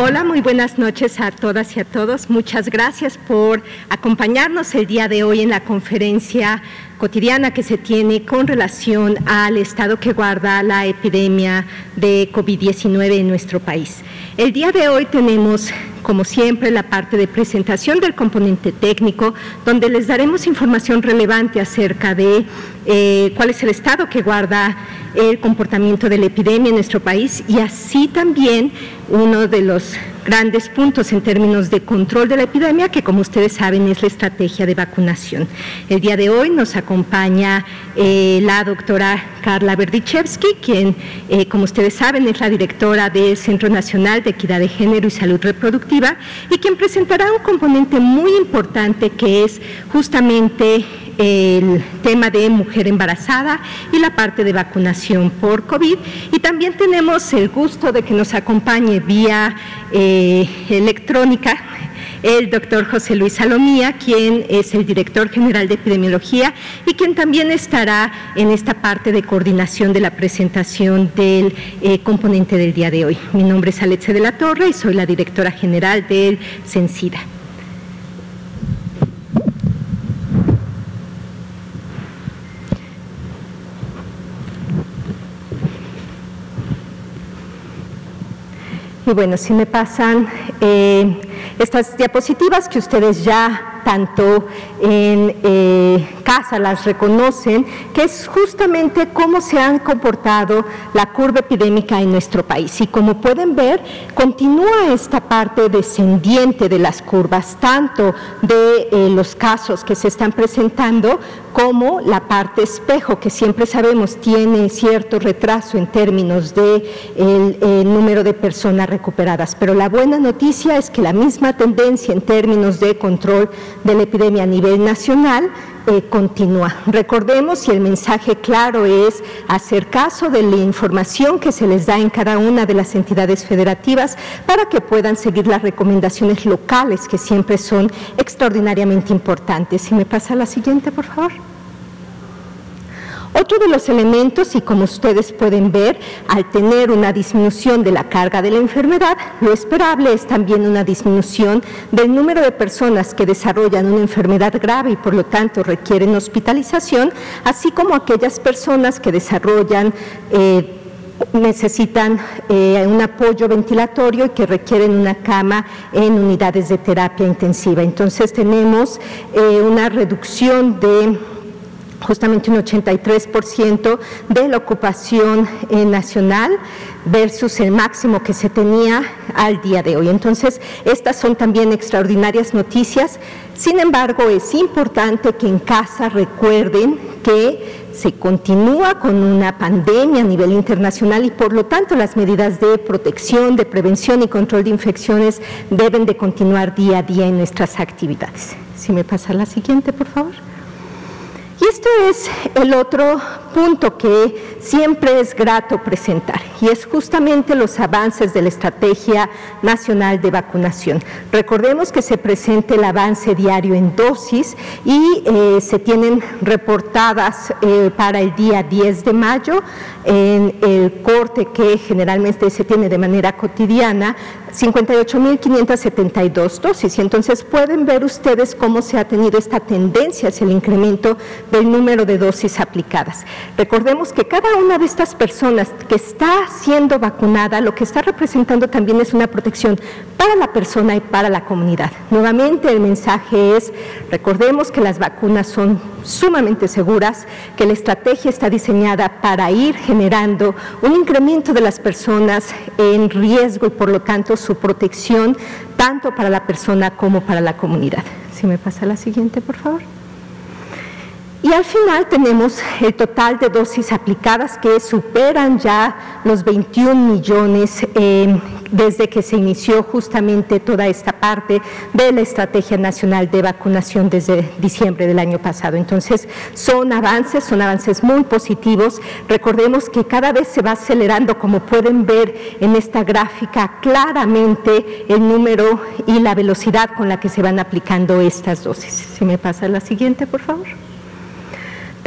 Hola, muy buenas noches a todas y a todos. Muchas gracias por acompañarnos el día de hoy en la conferencia cotidiana que se tiene con relación al estado que guarda la epidemia de COVID-19 en nuestro país. El día de hoy tenemos, como siempre, la parte de presentación del componente técnico, donde les daremos información relevante acerca de eh, cuál es el estado que guarda el comportamiento de la epidemia en nuestro país y así también uno de los grandes puntos en términos de control de la epidemia, que como ustedes saben es la estrategia de vacunación. El día de hoy nos acompaña eh, la doctora Carla Berdichevsky, quien, eh, como ustedes saben, es la directora del Centro Nacional de Equidad de Género y Salud Reproductiva y quien presentará un componente muy importante que es justamente el tema de mujer embarazada y la parte de vacunación por COVID. Y también tenemos el gusto de que nos acompañe vía eh, electrónica el doctor José Luis Salomía, quien es el director general de epidemiología y quien también estará en esta parte de coordinación de la presentación del eh, componente del día de hoy. Mi nombre es Alexe de la Torre y soy la directora general del CENSIDA. Y bueno, si me pasan eh, estas diapositivas que ustedes ya tanto en eh, casa las reconocen, que es justamente cómo se han comportado la curva epidémica en nuestro país. Y como pueden ver, continúa esta parte descendiente de las curvas, tanto de eh, los casos que se están presentando como la parte espejo, que siempre sabemos tiene cierto retraso en términos de el número de personas recuperadas. Pero la buena noticia es que la misma tendencia en términos de control de la epidemia a nivel nacional eh, continúa. Recordemos y el mensaje claro es hacer caso de la información que se les da en cada una de las entidades federativas para que puedan seguir las recomendaciones locales que siempre son extraordinariamente importantes. Si me pasa la siguiente, por favor. Otro de los elementos, y como ustedes pueden ver, al tener una disminución de la carga de la enfermedad, lo esperable es también una disminución del número de personas que desarrollan una enfermedad grave y por lo tanto requieren hospitalización, así como aquellas personas que desarrollan eh, necesitan eh, un apoyo ventilatorio y que requieren una cama en unidades de terapia intensiva. Entonces tenemos eh, una reducción de justamente un 83% de la ocupación eh, nacional versus el máximo que se tenía al día de hoy. Entonces, estas son también extraordinarias noticias. Sin embargo, es importante que en casa recuerden que se continúa con una pandemia a nivel internacional y por lo tanto las medidas de protección, de prevención y control de infecciones deben de continuar día a día en nuestras actividades. Si me pasa la siguiente, por favor. Esto es el otro punto que siempre es grato presentar y es justamente los avances de la Estrategia Nacional de Vacunación. Recordemos que se presenta el avance diario en dosis y eh, se tienen reportadas eh, para el día 10 de mayo en el corte que generalmente se tiene de manera cotidiana 58.572 dosis. Y entonces pueden ver ustedes cómo se ha tenido esta tendencia hacia el incremento del número de dosis aplicadas. Recordemos que cada una de estas personas que está siendo vacunada, lo que está representando también es una protección para la persona y para la comunidad. Nuevamente el mensaje es, recordemos que las vacunas son sumamente seguras, que la estrategia está diseñada para ir generando un incremento de las personas en riesgo y por lo tanto su protección tanto para la persona como para la comunidad. Si me pasa la siguiente, por favor. Y al final tenemos el total de dosis aplicadas que superan ya los 21 millones eh, desde que se inició justamente toda esta parte de la Estrategia Nacional de Vacunación desde diciembre del año pasado. Entonces, son avances, son avances muy positivos. Recordemos que cada vez se va acelerando, como pueden ver en esta gráfica, claramente el número y la velocidad con la que se van aplicando estas dosis. Si me pasa la siguiente, por favor.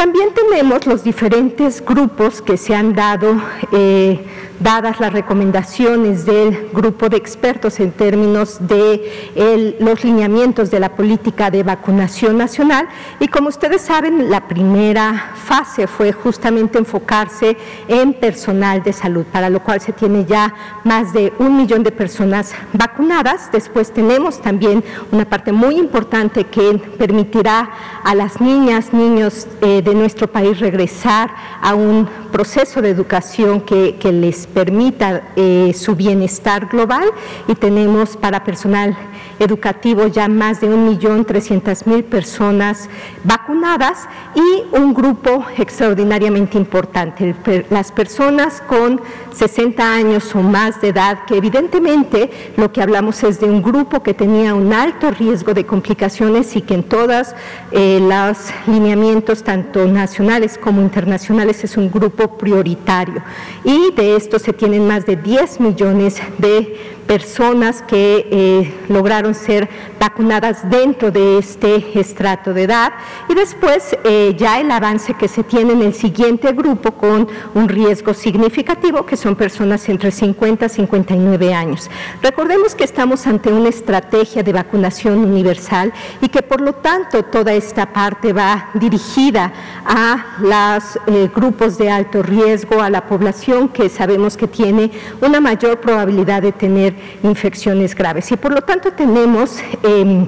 También tenemos los diferentes grupos que se han dado eh, dadas las recomendaciones del grupo de expertos en términos de los lineamientos de la política de vacunación nacional y como ustedes saben, la primera fase fue justamente enfocarse en personal de salud, para lo cual se tiene ya más de un millón de personas vacunadas. Después tenemos también una parte muy importante que permitirá a las niñas, niños eh, de nuestro país regresar a un proceso de educación que, les permita eh, su bienestar global y tenemos para personal educativo ya más de un millón trescientas mil personas vacunadas y un grupo extraordinariamente importante, las personas con 60 años o más de edad, que evidentemente lo que hablamos es de un grupo que tenía un alto riesgo de complicaciones y que en todos eh, los lineamientos, tanto nacionales como internacionales, es un grupo prioritario. Y de esto se tienen más de 10 millones de personas que eh, lograron ser vacunadas dentro de este estrato de edad y después eh, ya el avance que se tiene en el siguiente grupo con un riesgo significativo que son personas entre 50 y 59 años. Recordemos que estamos ante una estrategia de vacunación universal y que por lo tanto toda esta parte va dirigida a los eh, grupos de alto riesgo, a la población que sabemos que tiene una mayor probabilidad de tener infecciones graves. Y por lo tanto tenemos em,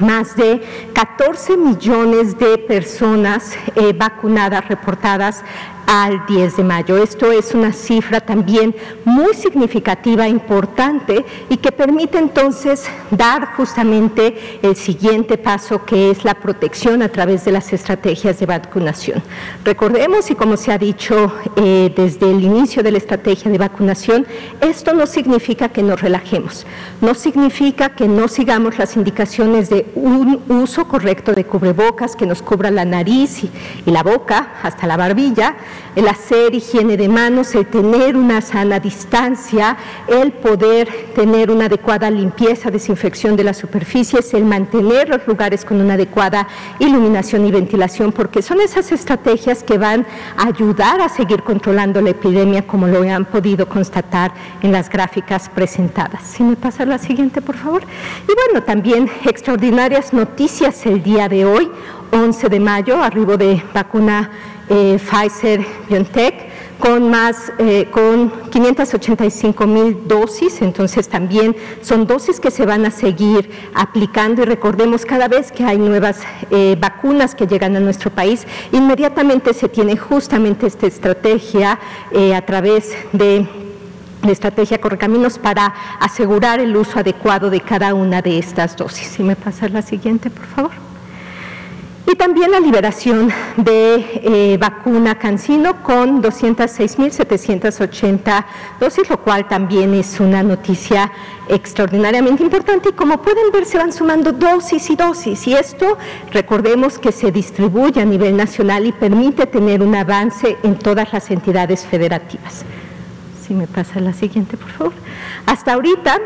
más de 14 millones de personas eh, vacunadas reportadas al 10 de mayo. Esto es una cifra también muy significativa, importante y que permite entonces dar justamente el siguiente paso que es la protección a través de las estrategias de vacunación. Recordemos y como se ha dicho eh, desde el inicio de la estrategia de vacunación, esto no significa que nos relajemos, no significa que no sigamos las indicaciones de un uso correcto de cubrebocas que nos cubra la nariz y, y la boca hasta la barbilla, el hacer higiene de manos, el tener una sana distancia, el poder tener una adecuada limpieza, desinfección de las superficies, el mantener los lugares con una adecuada iluminación y ventilación, porque son esas estrategias que van a ayudar a seguir controlando la epidemia, como lo han podido constatar en las gráficas presentadas. Si me pasa la siguiente, por favor. Y bueno, también extraordinarias noticias el día de hoy, 11 de mayo, arribo de vacuna eh, Pfizer BioNTech con más, eh, con 585 mil dosis, entonces también son dosis que se van a seguir aplicando y recordemos cada vez que hay nuevas eh, vacunas que llegan a nuestro país, inmediatamente se tiene justamente esta estrategia a través de la estrategia Correcaminos para asegurar el uso adecuado de cada una de estas dosis. Si me pasa la siguiente, por favor y también la liberación de eh, vacuna Cancino con 206.780 dosis, lo cual también es una noticia extraordinariamente importante y como pueden ver se van sumando dosis y dosis y esto recordemos que se distribuye a nivel nacional y permite tener un avance en todas las entidades federativas. Si me pasa la siguiente, por favor. Hasta ahorita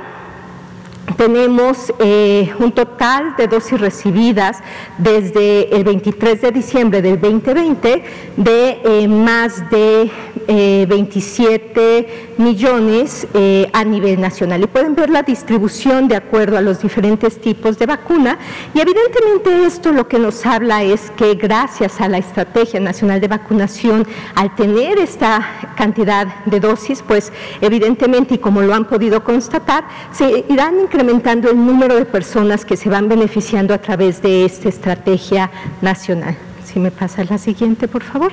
tenemos eh, un total de dosis recibidas desde el 23 de diciembre del 2020 de eh, más de 27 eh, millones a nivel nacional. Y pueden ver la distribución de acuerdo a los diferentes tipos de vacuna. Y evidentemente esto lo que nos habla es que gracias a la Estrategia Nacional de Vacunación, al tener esta cantidad de dosis, pues evidentemente, y como lo han podido constatar, se irán incrementando el número de personas que se van beneficiando a través de esta estrategia nacional. Si me pasa la siguiente, por favor.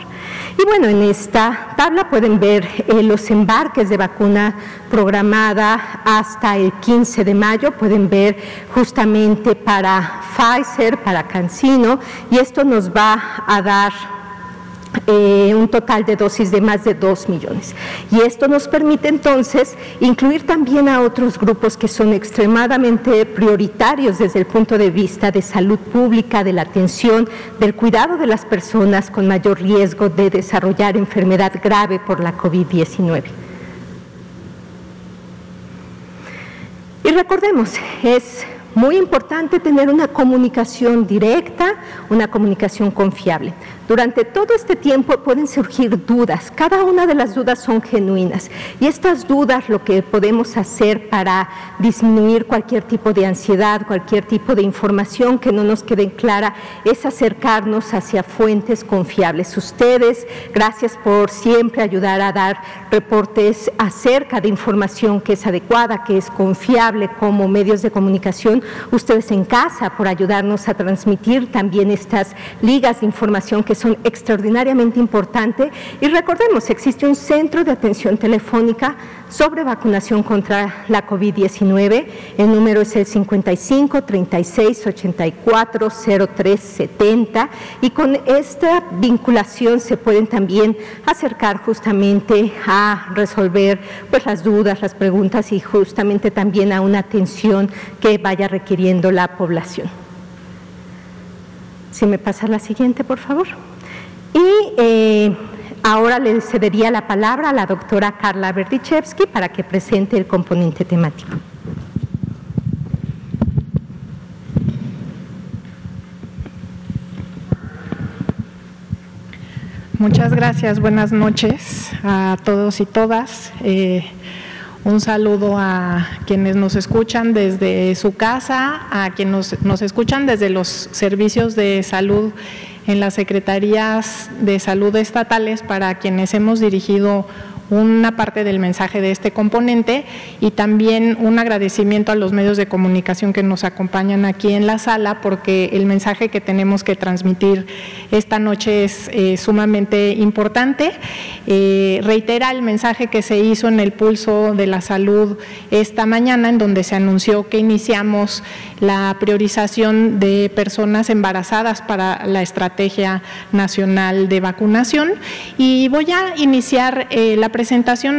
Y bueno, en esta tabla pueden ver eh, los embarques de vacuna programada hasta el 15 de mayo. Pueden ver justamente para Pfizer, para Cancino, y esto nos va a dar eh, un total de dosis de más de 2 millones. Y esto nos permite entonces incluir también a otros grupos que son extremadamente prioritarios desde el punto de vista de salud pública, de la atención, del cuidado de las personas con mayor riesgo de desarrollar enfermedad grave por la COVID-19. Y recordemos, es muy importante tener una comunicación directa, una comunicación confiable. Durante todo este tiempo pueden surgir dudas, cada una de las dudas son genuinas y estas dudas lo que podemos hacer para disminuir cualquier tipo de ansiedad, cualquier tipo de información que no nos quede clara es acercarnos hacia fuentes confiables. Ustedes, gracias por siempre ayudar a dar reportes acerca de información que es adecuada, que es confiable como medios de comunicación. Ustedes en casa por ayudarnos a transmitir también estas ligas de información que son extraordinariamente importantes. Y recordemos, existe un centro de atención telefónica sobre vacunación contra la COVID-19. El número es el 55 36 84 03 70 y con esta vinculación se pueden también acercar justamente a resolver pues las dudas, las preguntas y justamente también a una atención que vaya requiriendo la población. Si me pasa la siguiente, por favor. Y eh, ahora le cedería la palabra a la doctora Carla Berdichevsky para que presente el componente temático. Muchas gracias, buenas noches a todos y todas. Eh, un saludo a quienes nos escuchan desde su casa, a quienes nos escuchan desde los servicios de salud en las secretarías de salud estatales para quienes hemos dirigido una parte del mensaje de este componente y también un agradecimiento a los medios de comunicación que nos acompañan aquí en la sala porque el mensaje que tenemos que transmitir esta noche es eh, sumamente importante. Eh, reitera el mensaje que se hizo en el pulso de la salud esta mañana en donde se anunció que iniciamos la priorización de personas embarazadas para la estrategia nacional de vacunación y voy a iniciar eh, la presentación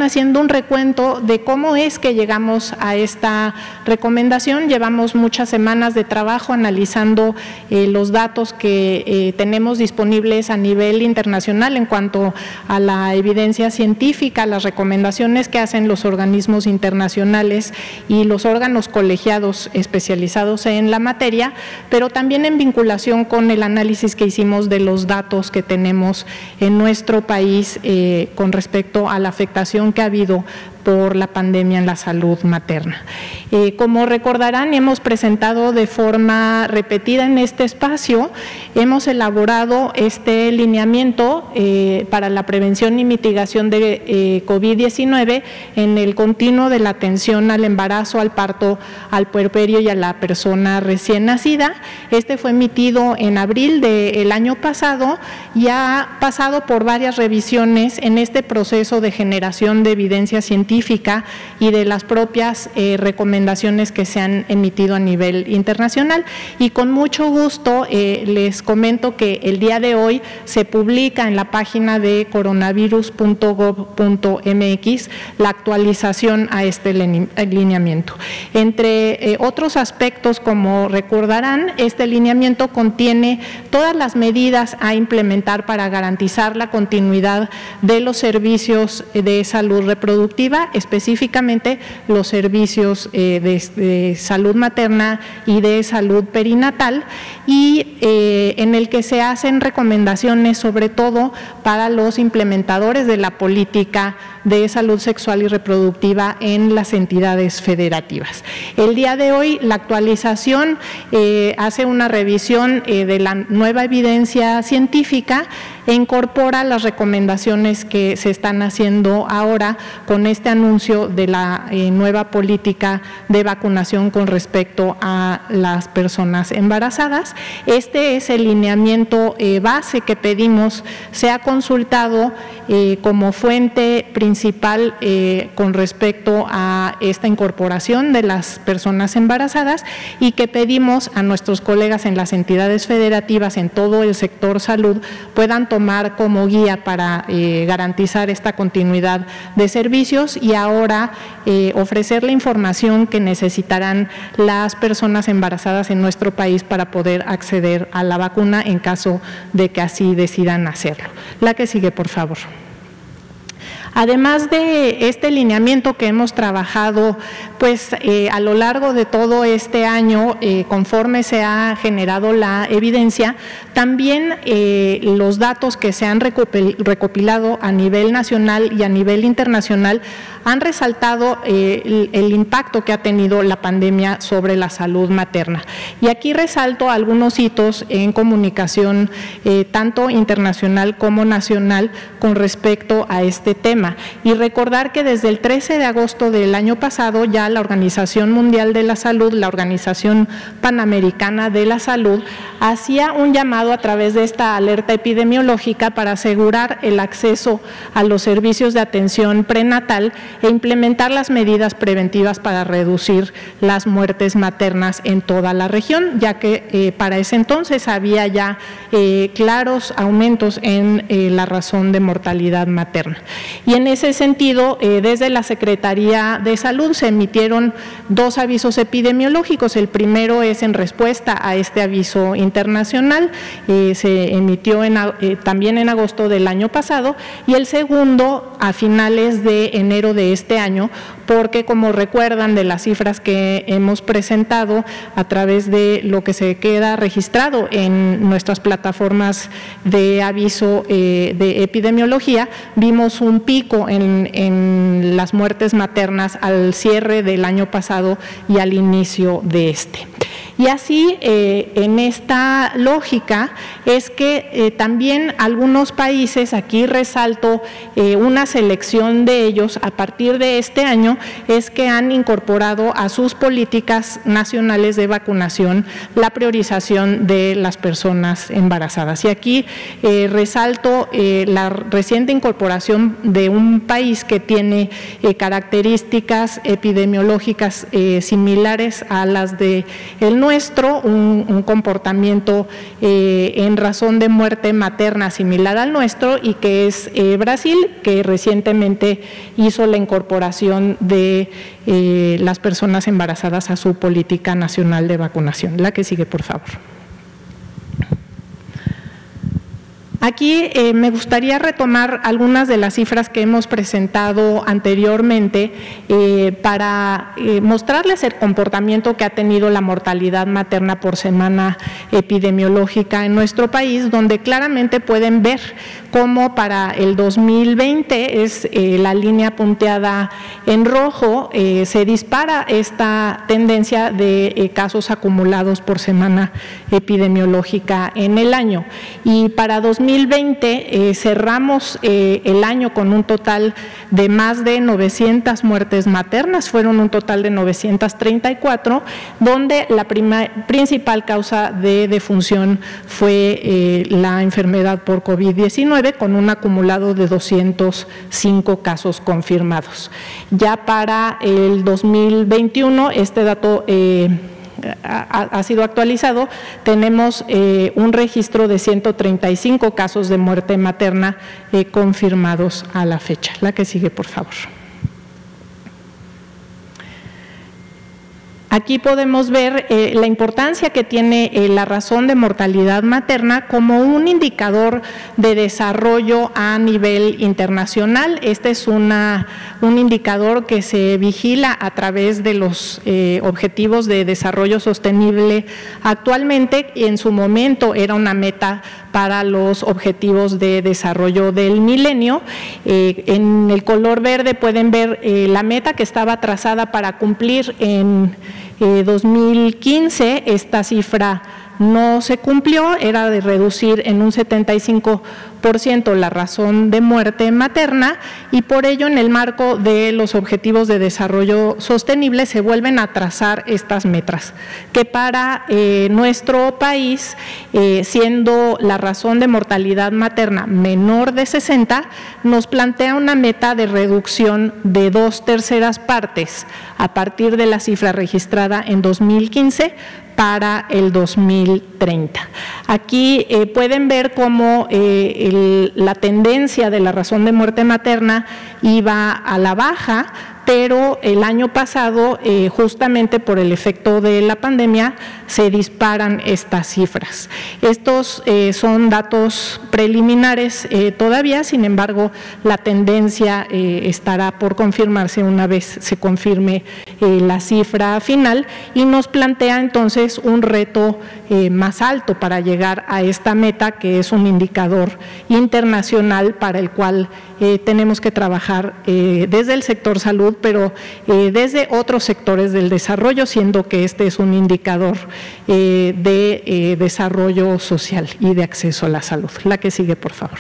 haciendo un recuento de cómo es que llegamos a esta recomendación. Llevamos muchas semanas de trabajo analizando eh, los datos que eh, tenemos disponibles a nivel internacional en cuanto a la evidencia científica, las recomendaciones que hacen los organismos internacionales y los órganos colegiados especializados en la materia, pero también en vinculación con el análisis que hicimos de los datos que tenemos en nuestro país eh, con respecto a la afectación que ha habido por la pandemia en la salud materna. Eh, como recordarán, hemos presentado de forma repetida en este espacio, hemos elaborado este lineamiento eh, para la prevención y mitigación de eh, COVID-19 en el continuo de la atención al embarazo, al parto, al puerperio y a la persona recién nacida. Este fue emitido en abril del año pasado y ha pasado por varias revisiones en este proceso de generación de evidencia científica y de las propias eh, recomendaciones que se han emitido a nivel internacional. Y con mucho gusto eh, les comento que el día de hoy se publica en la página de coronavirus.gov.mx la actualización a este lineamiento. Entre eh, otros aspectos, como recordarán, este lineamiento contiene todas las medidas a implementar para garantizar la continuidad de los servicios de salud reproductiva específicamente los servicios eh, de, salud materna y de salud perinatal y eh, en el que se hacen recomendaciones sobre todo para los implementadores de la política de salud sexual y reproductiva en las entidades federativas. El día de hoy la actualización eh, hace una revisión de la nueva evidencia científica e incorpora las recomendaciones que se están haciendo ahora con este anuncio de la eh, nueva política de vacunación con respecto a las personas embarazadas. Este es el lineamiento eh, base que pedimos sea consultado eh, como fuente principal con respecto a esta incorporación de las personas embarazadas y que pedimos a nuestros colegas en las entidades federativas en todo el sector salud puedan tomar como guía para garantizar esta continuidad de servicios y ahora eh, ofrecer la información que necesitarán las personas embarazadas en nuestro país para poder acceder a la vacuna en caso de que así decidan hacerlo. La que sigue, por favor. Además de este lineamiento que hemos trabajado pues eh, a lo largo de todo este año, eh, conforme se ha generado la evidencia, también eh, los datos que se han recopilado a nivel nacional y a nivel internacional han resaltado el, el, impacto que ha tenido la pandemia sobre la salud materna. Y aquí resalto algunos hitos en comunicación tanto internacional como nacional con respecto a este tema. Y recordar que desde el 13 de agosto del año pasado ya la Organización Mundial de la Salud, la Organización Panamericana de la Salud, hacía un llamado a través de esta alerta epidemiológica para asegurar el acceso a los servicios de atención prenatal e implementar las medidas preventivas para reducir las muertes maternas en toda la región, ya que eh, para ese entonces había ya eh, claros aumentos en eh, la razón de mortalidad materna. En ese sentido, desde la Secretaría de Salud se emitió dos avisos epidemiológicos. El primero es en respuesta a este aviso internacional, eh, se emitió eh, también en agosto del año pasado, y el segundo a finales de enero de este año, porque como recuerdan de las cifras que hemos presentado a través de lo que se queda registrado en nuestras plataformas de aviso eh, de epidemiología, vimos un pico en, las muertes maternas al cierre del año pasado y al inicio de este. Y así, eh, en esta lógica, es que eh, también algunos países, aquí resalto eh, una selección de ellos a partir de este año, es que han incorporado a sus políticas nacionales de vacunación la priorización de las personas embarazadas. Y aquí resalto la reciente incorporación de un país que tiene características epidemiológicas similares a las de el nuestro, un, comportamiento eh, en razón de muerte materna similar al nuestro y que es eh, Brasil, que recientemente hizo la incorporación de eh, las personas embarazadas a su política nacional de vacunación. La que sigue, por favor. Aquí eh, me gustaría retomar algunas de las cifras que hemos presentado anteriormente eh, para eh, mostrarles el comportamiento que ha tenido la mortalidad materna por semana epidemiológica en nuestro país, donde claramente pueden ver cómo para el 2020 es la línea punteada en rojo, se dispara esta tendencia de casos acumulados por semana epidemiológica en el año. Y para 2020 eh, cerramos eh, el año con un total de más de 900 muertes maternas, fueron un total de 934, donde la principal causa de defunción fue eh, la enfermedad por COVID-19, con un acumulado de 205 casos confirmados. Ya para el 2021, este dato ha, sido actualizado, tenemos eh, un registro de 135 casos de muerte materna eh, confirmados a la fecha. La que sigue, por favor. Aquí podemos ver eh, la importancia que tiene eh, la razón de mortalidad materna como un indicador de desarrollo a nivel internacional. Este es un indicador que se vigila a través de los eh, objetivos de desarrollo sostenible actualmente y en su momento era una meta para los objetivos de desarrollo del milenio. en el color verde pueden ver la meta que estaba trazada para cumplir en 2015 eh, esta cifra no se cumplió, era de reducir en un 75 la razón de muerte materna y por ello en el marco de los objetivos de desarrollo sostenible se vuelven a trazar estas metas, que para eh, nuestro país, eh, siendo la razón de mortalidad materna menor de 60, nos plantea una meta de reducción de dos terceras partes a partir de la cifra registrada en 2015 para el 2030. Aquí eh, pueden ver cómo la tendencia de la razón de muerte materna iba a la baja, pero el año pasado, eh, justamente por el efecto de la pandemia, se disparan estas cifras. Estos eh, son datos preliminares eh, todavía, sin embargo, la tendencia estará por confirmarse una vez se confirme la cifra final y nos plantea entonces un reto más alto para llegar a esta meta, que es un indicador internacional para el cual tenemos que trabajar desde el sector salud pero eh, desde otros sectores del desarrollo, siendo que este es un indicador eh, de eh, desarrollo social y de acceso a la salud. La que sigue, por favor.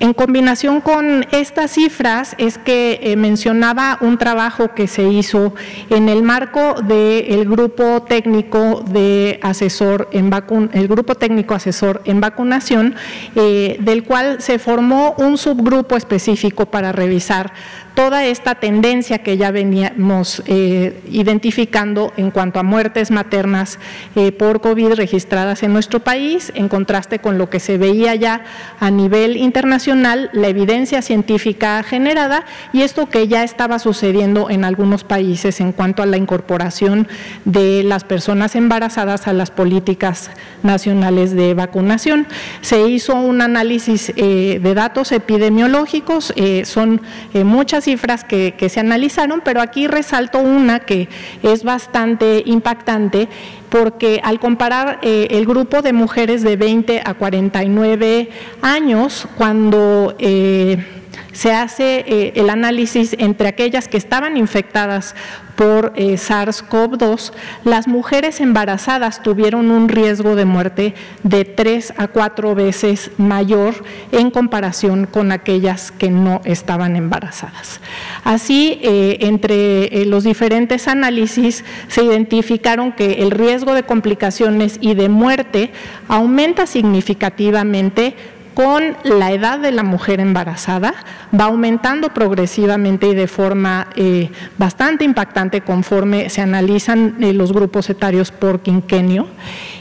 En combinación con estas cifras es que eh, mencionaba un trabajo que se hizo en el marco del grupo técnico de asesor en el grupo técnico asesor en vacunación, del cual se formó un subgrupo específico para revisar toda esta tendencia que ya veníamos eh, identificando en cuanto a muertes maternas eh, por COVID registradas en nuestro país, en contraste con lo que se veía ya a nivel internacional, la evidencia científica generada y esto que ya estaba sucediendo en algunos países en cuanto a la incorporación de las personas embarazadas a las políticas nacionales de vacunación. Se hizo un análisis eh, de datos epidemiológicos, son muchas cifras que, se analizaron, pero aquí resalto una que es bastante impactante porque al comparar eh, el grupo de mujeres de 20 a 49 años, cuando eh, se hace eh, el análisis entre aquellas que estaban infectadas por eh, SARS-CoV-2, las mujeres embarazadas tuvieron un riesgo de muerte de tres a cuatro veces mayor en comparación con aquellas que no estaban embarazadas. Así, eh, entre los diferentes análisis se identificaron que el riesgo de complicaciones y de muerte aumenta significativamente con la edad de la mujer embarazada, va aumentando progresivamente y de forma eh, bastante impactante conforme se analizan eh, los grupos etarios por quinquenio.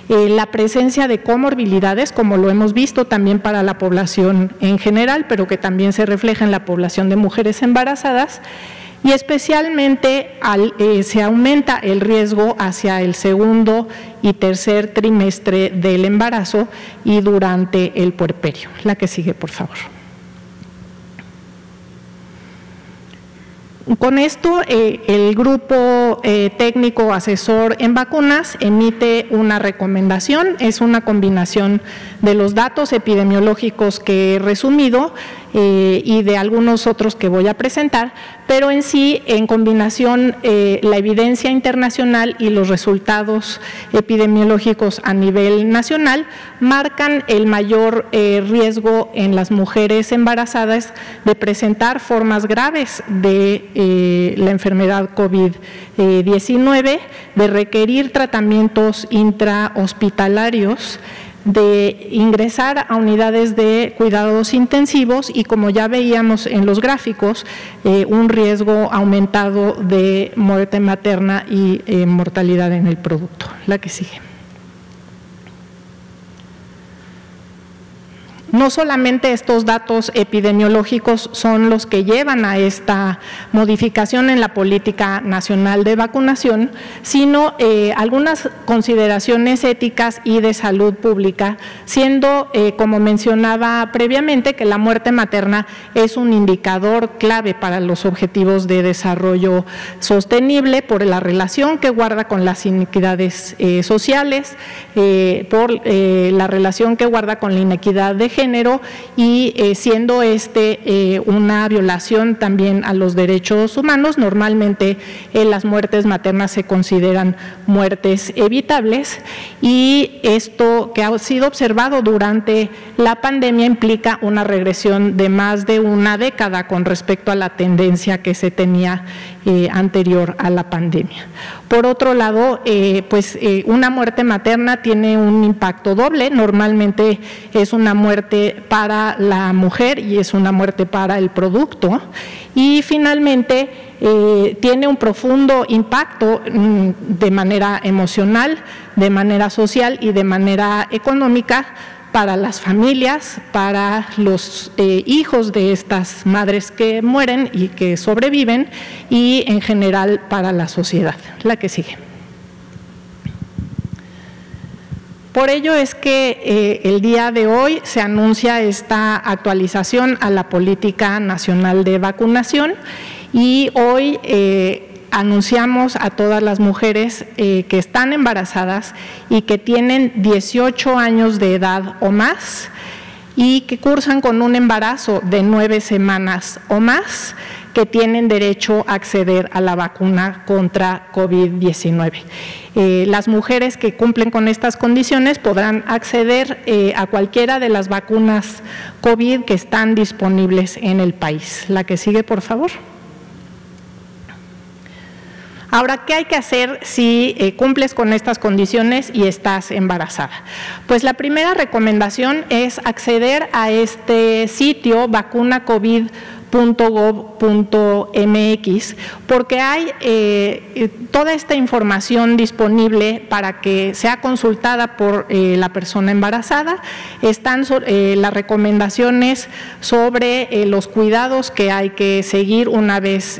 Eh, la presencia de comorbilidades, como lo hemos visto también para la población en general, pero que también se refleja en la población de mujeres embarazadas, y especialmente eh, se aumenta el riesgo hacia el segundo y tercer trimestre del embarazo y durante el puerperio. La que sigue, por favor. Con esto, eh, el grupo eh, técnico asesor en vacunas emite una recomendación, es una combinación de los datos epidemiológicos que he resumido eh, y de algunos otros que voy a presentar, pero en sí, en combinación, eh, la evidencia internacional y los resultados epidemiológicos a nivel nacional marcan el mayor eh, riesgo en las mujeres embarazadas de presentar formas graves de la enfermedad COVID-19, de requerir tratamientos intrahospitalarios de ingresar a unidades de cuidados intensivos y como ya veíamos en los gráficos, eh, un riesgo aumentado de muerte materna y eh, mortalidad en el producto. La que sigue. No solamente estos datos epidemiológicos son los que llevan a esta modificación en la política nacional de vacunación, sino eh, algunas consideraciones éticas y de salud pública, siendo, eh, como mencionaba previamente, que la muerte materna es un indicador clave para los objetivos de desarrollo sostenible por la relación que guarda con las inequidades eh, sociales, por la relación que guarda con la inequidad de género, género y eh, siendo este eh, una violación también a los derechos humanos, normalmente eh, las muertes maternas se consideran muertes evitables y esto que ha sido observado durante la pandemia implica una regresión de más de una década con respecto a la tendencia que se tenía anterior a la pandemia. Por otro lado, eh, pues eh, una muerte materna tiene un impacto doble. Normalmente es una muerte para la mujer y es una muerte para el producto. Y finalmente eh, tiene un profundo impacto mm, de manera emocional, de manera social y de manera económica para las familias, para los eh, hijos de estas madres que mueren y que sobreviven y en general para la sociedad. La que sigue. Por ello es que eh, el día de hoy se anuncia esta actualización a la política nacional de vacunación y hoy eh, anunciamos a todas las mujeres eh, que están embarazadas y que tienen 18 años de edad o más y que cursan con un embarazo de nueve semanas o más que tienen derecho a acceder a la vacuna contra COVID-19. Eh, las mujeres que cumplen con estas condiciones podrán acceder eh, a cualquiera de las vacunas COVID que están disponibles en el país. La que sigue, por favor. Ahora, ¿qué hay que hacer si eh, cumples con estas condiciones y estás embarazada? Pues la primera recomendación es acceder a este sitio vacuna COVID .gov.mx porque hay eh, toda esta información disponible para que sea consultada por eh, la persona embarazada. Están las recomendaciones sobre los cuidados que hay que seguir una vez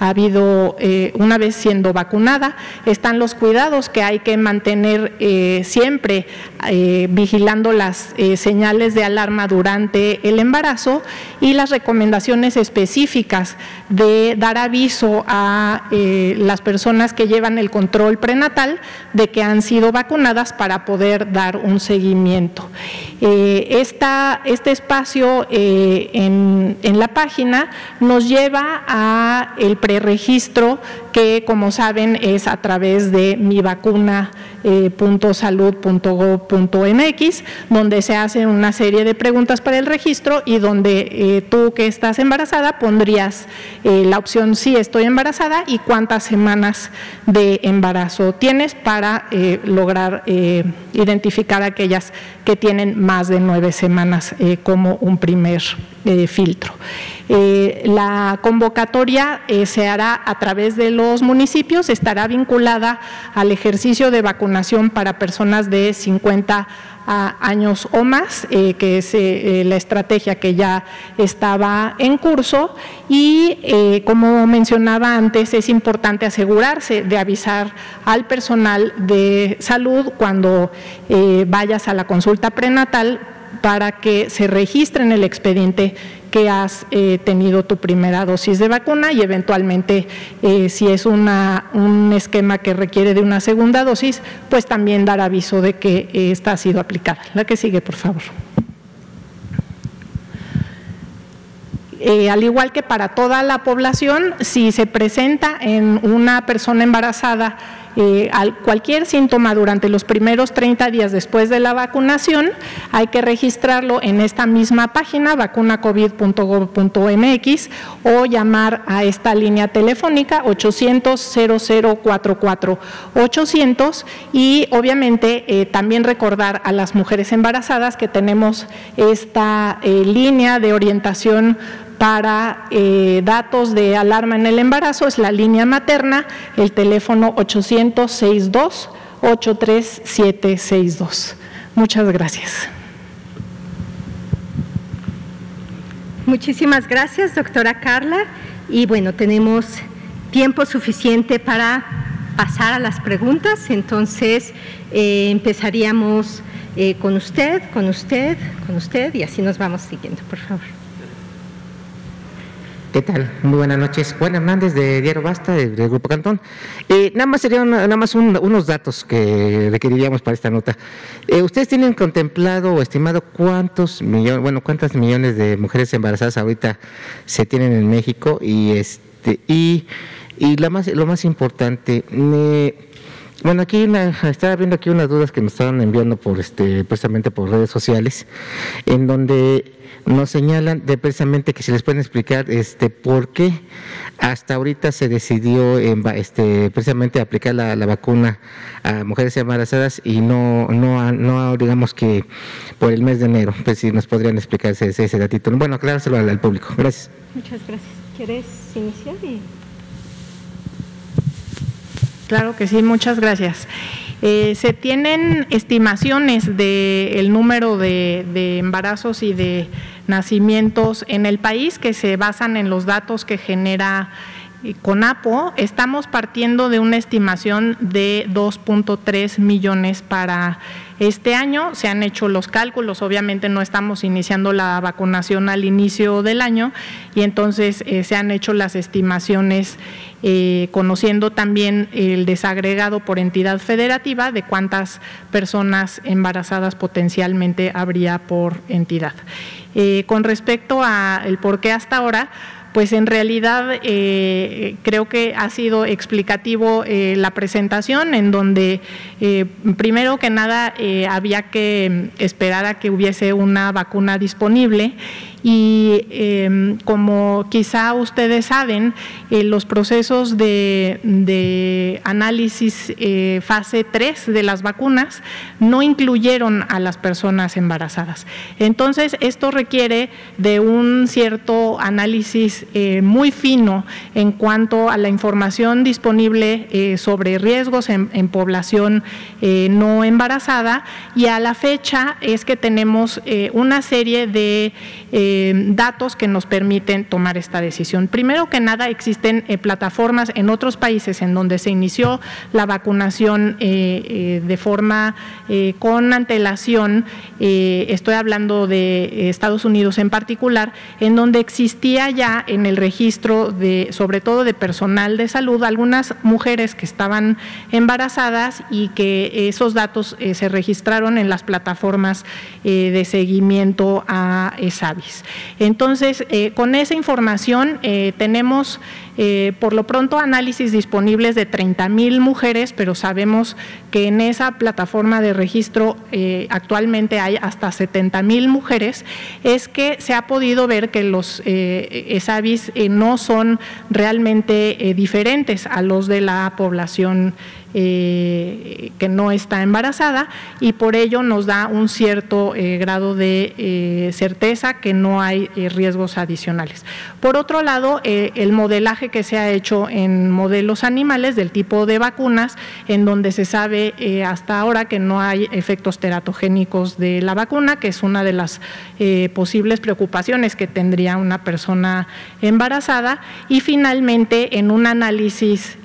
ha habido, eh, una vez siendo vacunada, están los cuidados que hay que mantener eh, siempre eh, vigilando las señales de alarma durante el embarazo y las recomendaciones específicas de dar aviso a las personas que llevan el control prenatal de que han sido vacunadas para poder dar un seguimiento. este espacio en, en, la página nos lleva a el registro que como saben es a través de mi vacuna eh, .salud.gov.mx, donde se hacen una serie de preguntas para el registro y donde eh, tú que estás embarazada pondrías eh, la opción si estoy embarazada y cuántas semanas de embarazo tienes para lograr identificar aquellas que tienen más de nueve semanas como un primer filtro. la convocatoria se hará a través de los municipios, estará vinculada al ejercicio de vacunación para personas de 50 años o más, eh, que es eh, la estrategia que ya estaba en curso. Y eh, como mencionaba antes, es importante asegurarse de avisar al personal de salud cuando vayas a la consulta prenatal para que se registre en el expediente que has eh, tenido tu primera dosis de vacuna y eventualmente eh, si es una, un esquema que requiere de una segunda dosis, pues también dar aviso de que eh, esta ha sido aplicada. La que sigue, por favor. al igual que para toda la población, si se presenta en una persona embarazada eh, cualquier síntoma durante los primeros 30 días después de la vacunación, hay que registrarlo en esta misma página, vacunacovid.gov.mx, o llamar a esta línea telefónica 800-0044-800 y obviamente eh, también recordar a las mujeres embarazadas que tenemos esta eh, línea de orientación para eh, datos de alarma en el embarazo es la línea materna, el teléfono 862 83762. Muchas gracias. Muchísimas gracias, doctora Carla. Y bueno, tenemos tiempo suficiente para pasar a las preguntas, entonces eh, empezaríamos eh, con usted, con usted, con usted y así nos vamos siguiendo, por favor. ¿Qué tal? Muy buenas noches. Juan Hernández de Diario Basta, del, Grupo Cantón. Eh, nada más serían nada más unos datos que requeriríamos para esta nota. Eh, ¿Ustedes tienen contemplado o estimado cuántos millones, bueno, cuántas millones de mujeres embarazadas ahorita se tienen en México? Y este y, y la más, lo más importante, bueno, aquí estaba viendo aquí unas dudas que me estaban enviando por este, precisamente por redes sociales, en donde nos señalan de precisamente que si les pueden explicar este por qué hasta ahorita se decidió este, precisamente aplicar la, vacuna a mujeres embarazadas y no, no, no digamos que por el mes de enero. Pues si nos podrían explicar ese, ese datito. Bueno, aclarárselo al, al público. Gracias. Muchas gracias. ¿Quieres iniciar? Claro que sí, muchas gracias. Eh, se tienen estimaciones del número de, embarazos y de nacimientos en el país que se basan en los datos que genera eh, CONAPO. Estamos partiendo de una estimación de 2.3 millones para este año se han hecho los cálculos, obviamente no estamos iniciando la vacunación al inicio del año y entonces eh, se han hecho las estimaciones eh, conociendo también el desagregado por entidad federativa de cuántas personas embarazadas potencialmente habría por entidad. Eh, con respecto a el por qué hasta ahora, pues en realidad eh, creo que ha sido explicativo eh, la presentación en donde eh, primero que nada había que esperar a que hubiese una vacuna disponible y em, como quizá ustedes saben, eh, los procesos de, análisis eh, fase 3 de las vacunas no incluyeron a las personas embarazadas. Entonces, esto requiere de un cierto análisis eh, muy fino en cuanto a la información disponible sobre riesgos en población no embarazada y a la fecha es que tenemos una serie de eh, datos que nos permiten tomar esta decisión. Primero que nada, existen eh, plataformas en otros países en donde se inició la vacunación eh, de forma con antelación, estoy hablando de Estados Unidos en particular, en donde existía ya en el registro de, sobre todo de personal de salud, algunas mujeres que estaban embarazadas y que esos datos se registraron en las plataformas de seguimiento a Entonces, eh, con esa información eh, tenemos eh, por lo pronto análisis disponibles de 30 mil mujeres, pero sabemos que en esa plataforma de registro actualmente hay hasta 70 mil mujeres, es que se ha podido ver que los ESAVIS no son realmente diferentes a los de la población eh, que no está embarazada y por ello nos da un cierto eh, grado de eh, certeza que no hay riesgos adicionales. Por otro lado, el modelaje que se ha hecho en modelos animales del tipo de vacunas, en donde se sabe hasta ahora que no hay efectos teratogénicos de la vacuna, que es una de las posibles preocupaciones que tendría una persona embarazada, y finalmente en un análisis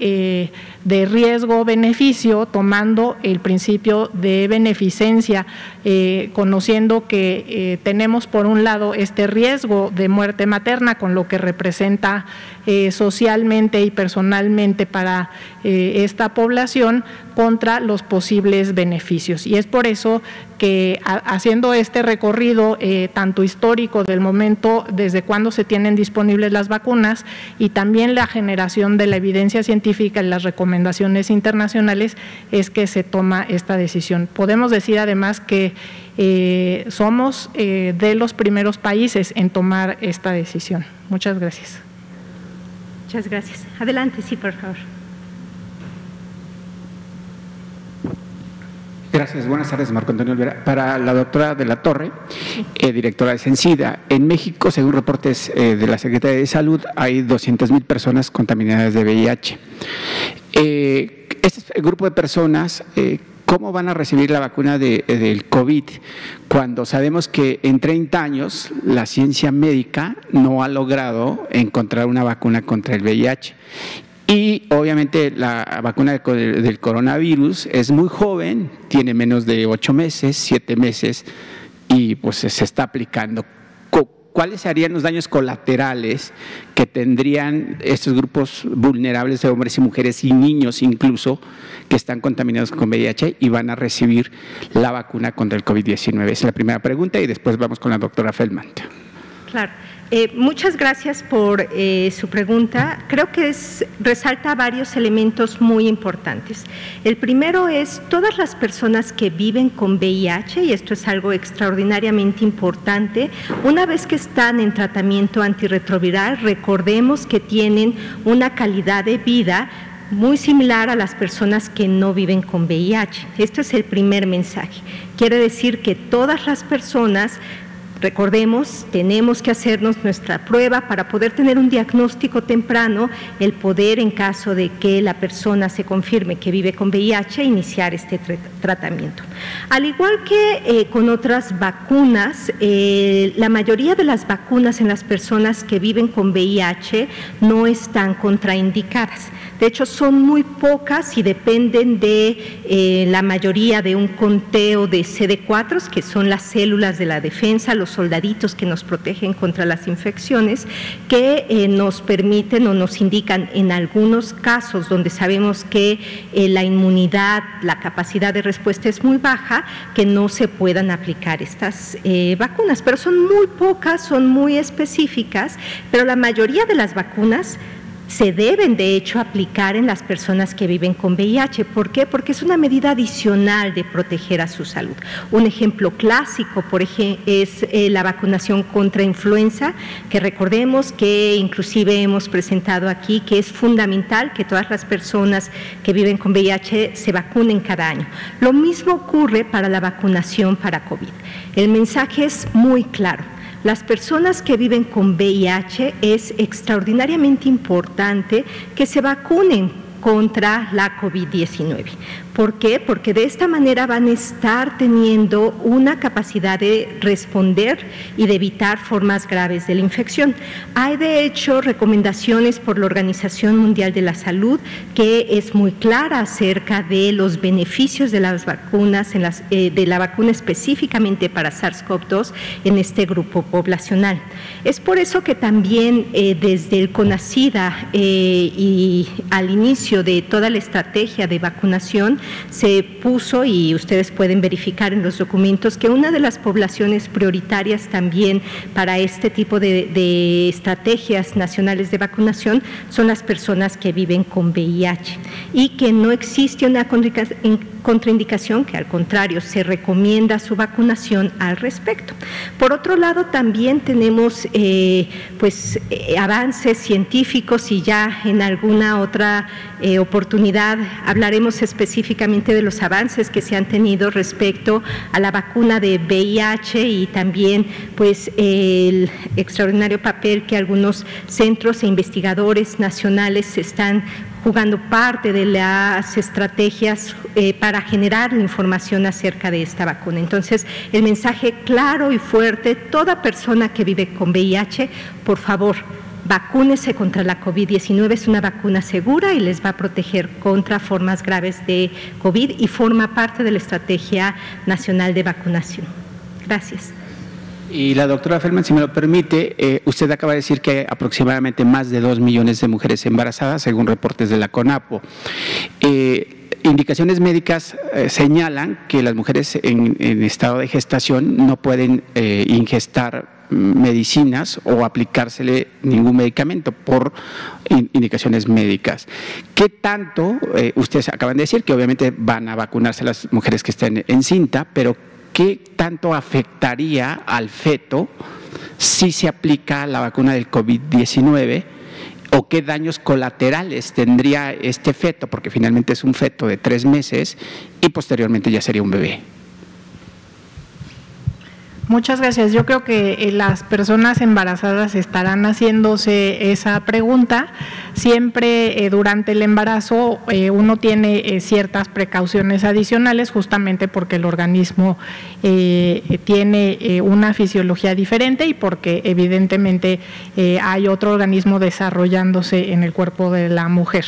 de riesgo-beneficio, tomando el principio de beneficencia, eh, conociendo que eh, tenemos por un lado este riesgo de muerte materna, con lo que representa eh, socialmente y personalmente para esta población, contra los posibles beneficios. Y es por eso que haciendo este recorrido tanto histórico del momento desde cuando se tienen disponibles las vacunas y también la generación de la evidencia científica y las recomendaciones internacionales es que se toma esta decisión. Podemos decir además que eh, somos eh, de los primeros países en tomar esta decisión. Muchas gracias. Muchas gracias. Adelante, sí, por favor. Gracias, buenas tardes, Marco Antonio Olvera. Para la doctora de la Torre, eh, directora de Sencida, en México, según reportes eh, de la Secretaría de Salud, hay 200 mil personas contaminadas de VIH. Eh, este grupo de personas, ¿cómo van a recibir la vacuna del COVID cuando sabemos que en 30 años la ciencia médica no ha logrado encontrar una vacuna contra el VIH? Y obviamente la vacuna del coronavirus es muy joven, tiene menos de ocho meses, siete meses, y pues se está aplicando. ¿Cuáles serían los daños colaterales que tendrían estos grupos vulnerables de hombres y mujeres y niños incluso que están contaminados con VIH y van a recibir la vacuna contra el COVID-19? Esa es la primera pregunta y después vamos con la doctora Feldman. Claro. Eh, muchas gracias por eh, su pregunta. Creo que resalta varios elementos muy importantes. El primero es todas las personas que viven con VIH, y esto es algo extraordinariamente importante, una vez que están en tratamiento antirretroviral, recordemos que tienen una calidad de vida muy similar a las personas que no viven con VIH. Esto es el primer mensaje. Quiere decir que todas las personas Recordemos, tenemos que hacernos nuestra prueba para poder tener un diagnóstico temprano, el poder en caso de que la persona se confirme que vive con VIH, iniciar este tratamiento. Al igual que eh, con otras vacunas, eh, la mayoría de las vacunas en las personas que viven con VIH no están contraindicadas. De hecho, son muy pocas y dependen de eh, la mayoría de un conteo de CD4, que son las células de la defensa, los soldaditos que nos protegen contra las infecciones, que eh, nos permiten o nos indican en algunos casos donde sabemos que eh, la inmunidad, la capacidad de respuesta es muy baja, que no se puedan aplicar estas vacunas. Pero son muy pocas, son muy específicas, pero la mayoría de las vacunas se deben de hecho aplicar en las personas que viven con VIH. ¿Por qué? Porque es una medida adicional de proteger a su salud. Un ejemplo clásico, por ejemplo, es eh, la vacunación contra influenza, que recordemos que inclusive hemos presentado aquí que es fundamental que todas las personas que viven con VIH se vacunen cada año. Lo mismo ocurre para la vacunación para COVID. El mensaje es muy claro las personas que viven con VIH es extraordinariamente importante que se vacunen contra la COVID-19. ¿Por qué? Porque de esta manera van a estar teniendo una capacidad de responder y de evitar formas graves de la infección. Hay de hecho recomendaciones por la Organización Mundial de la Salud que es muy clara acerca de los beneficios de las vacunas, en las, eh, de la vacuna específicamente para SARS-CoV-2 en este grupo poblacional. Es por eso que también eh, desde el CONACIDA eh, y al inicio de toda la estrategia de vacunación, se puso, y ustedes pueden verificar en los documentos, que una de las poblaciones prioritarias también para este tipo de, estrategias nacionales de vacunación son las personas que viven con VIH y que no existe una contraindicación, que al contrario se recomienda su vacunación al respecto. Por otro lado, también tenemos eh, pues, eh, avances científicos y ya en alguna otra eh, oportunidad hablaremos específicamente de los avances que se han tenido respecto a la vacuna de VIH y también pues, el extraordinario papel que algunos centros e investigadores nacionales están jugando parte de las estrategias eh, para generar la información acerca de esta vacuna. Entonces, el mensaje claro y fuerte, toda persona que vive con VIH, por favor, vacúnese contra la COVID-19, es una vacuna segura y les va a proteger contra formas graves de COVID y forma parte de la Estrategia Nacional de Vacunación. Gracias. Y la doctora Feldman, si me lo permite, eh, usted acaba de decir que hay aproximadamente más de dos millones de mujeres embarazadas, según reportes de la CONAPO. Eh, indicaciones médicas eh, señalan que las mujeres en, estado de gestación no pueden ingestar medicinas o aplicársele ningún medicamento por indicaciones médicas. ¿Qué tanto, ustedes acaban de decir que obviamente van a vacunarse las mujeres que estén en cinta, pero ¿qué tanto afectaría al feto si se aplica la vacuna del COVID-19? o qué daños colaterales tendría este feto, porque finalmente es un feto de tres meses y posteriormente ya sería un bebé. Muchas gracias. Yo creo que eh, las personas embarazadas estarán haciéndose esa pregunta. Siempre eh, durante el embarazo eh, uno tiene ciertas precauciones adicionales justamente porque el organismo tiene una fisiología diferente y porque evidentemente hay otro organismo desarrollándose en el cuerpo de la mujer.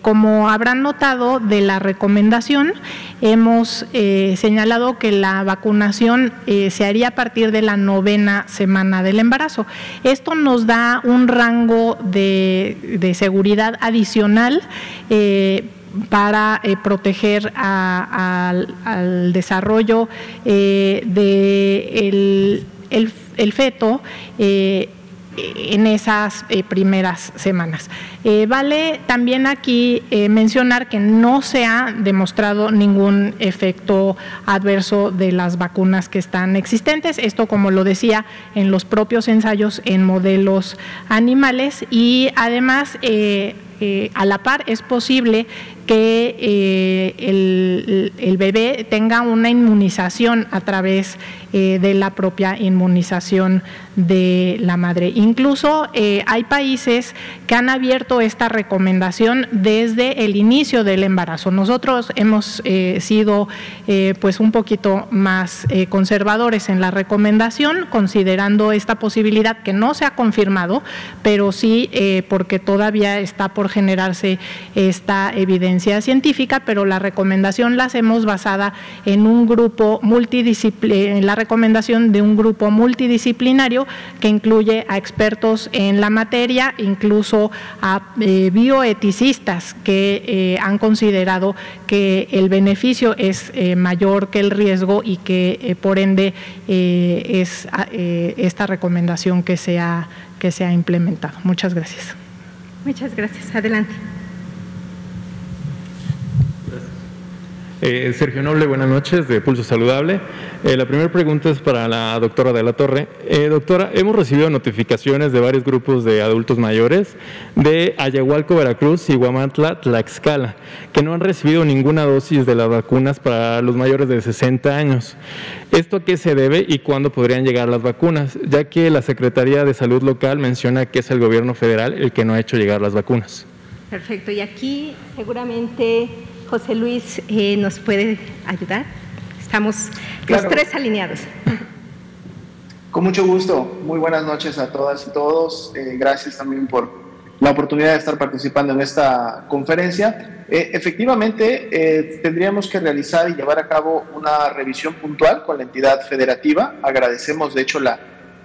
como habrán notado de la recomendación, hemos señalado que la vacunación se a partir de la novena semana del embarazo. Esto nos da un rango de, seguridad adicional. Eh, para eh, proteger al desarrollo eh, del de el, feto en esas eh, primeras semanas. Eh, vale también aquí eh, mencionar que no se ha demostrado ningún efecto adverso de las vacunas que están existentes, esto como lo decía en los propios ensayos en modelos animales y además a la par es posible que eh, el, bebé tenga una inmunización a través eh, de la propia inmunización de la madre. Incluso eh, hay países que han abierto esta recomendación desde el inicio del embarazo. Nosotros hemos sido pues un poquito más conservadores en la recomendación, considerando esta posibilidad que no se ha confirmado, pero sí porque todavía está por generarse esta evidencia científica, pero la recomendación la hacemos basada en un grupo multidisciplinario, la recomendación de un grupo multidisciplinario que incluye a expertos en la materia, incluso a eh, bioeticistas que eh, han considerado que el beneficio es eh, mayor que el riesgo y que por ende es esta recomendación que se ha, que se ha implementado. Muchas gracias. Muchas gracias. Adelante. Eh, Sergio Noble, buenas noches, de Pulso Saludable. Eh, la primera pregunta es para la doctora de la Torre. Eh, doctora, hemos recibido notificaciones de varios grupos de adultos mayores de Ayahualco, Veracruz y Guamantla, Tlaxcala, que no han recibido ninguna dosis de las vacunas para los mayores de 60 años. ¿Esto a qué se debe y cuándo podrían llegar las vacunas? Ya que la Secretaría de Salud Local menciona que es el gobierno federal el que no ha hecho llegar las vacunas. Perfecto, y aquí seguramente José Luis eh, nos puede ayudar. Estamos los tres alineados. Con mucho gusto. Muy buenas noches a todas y todos. Eh, gracias también por la oportunidad de estar participando en esta conferencia. Eh, efectivamente, tendríamos que realizar y llevar a cabo una revisión puntual con la entidad federativa. Agradecemos, de hecho, la,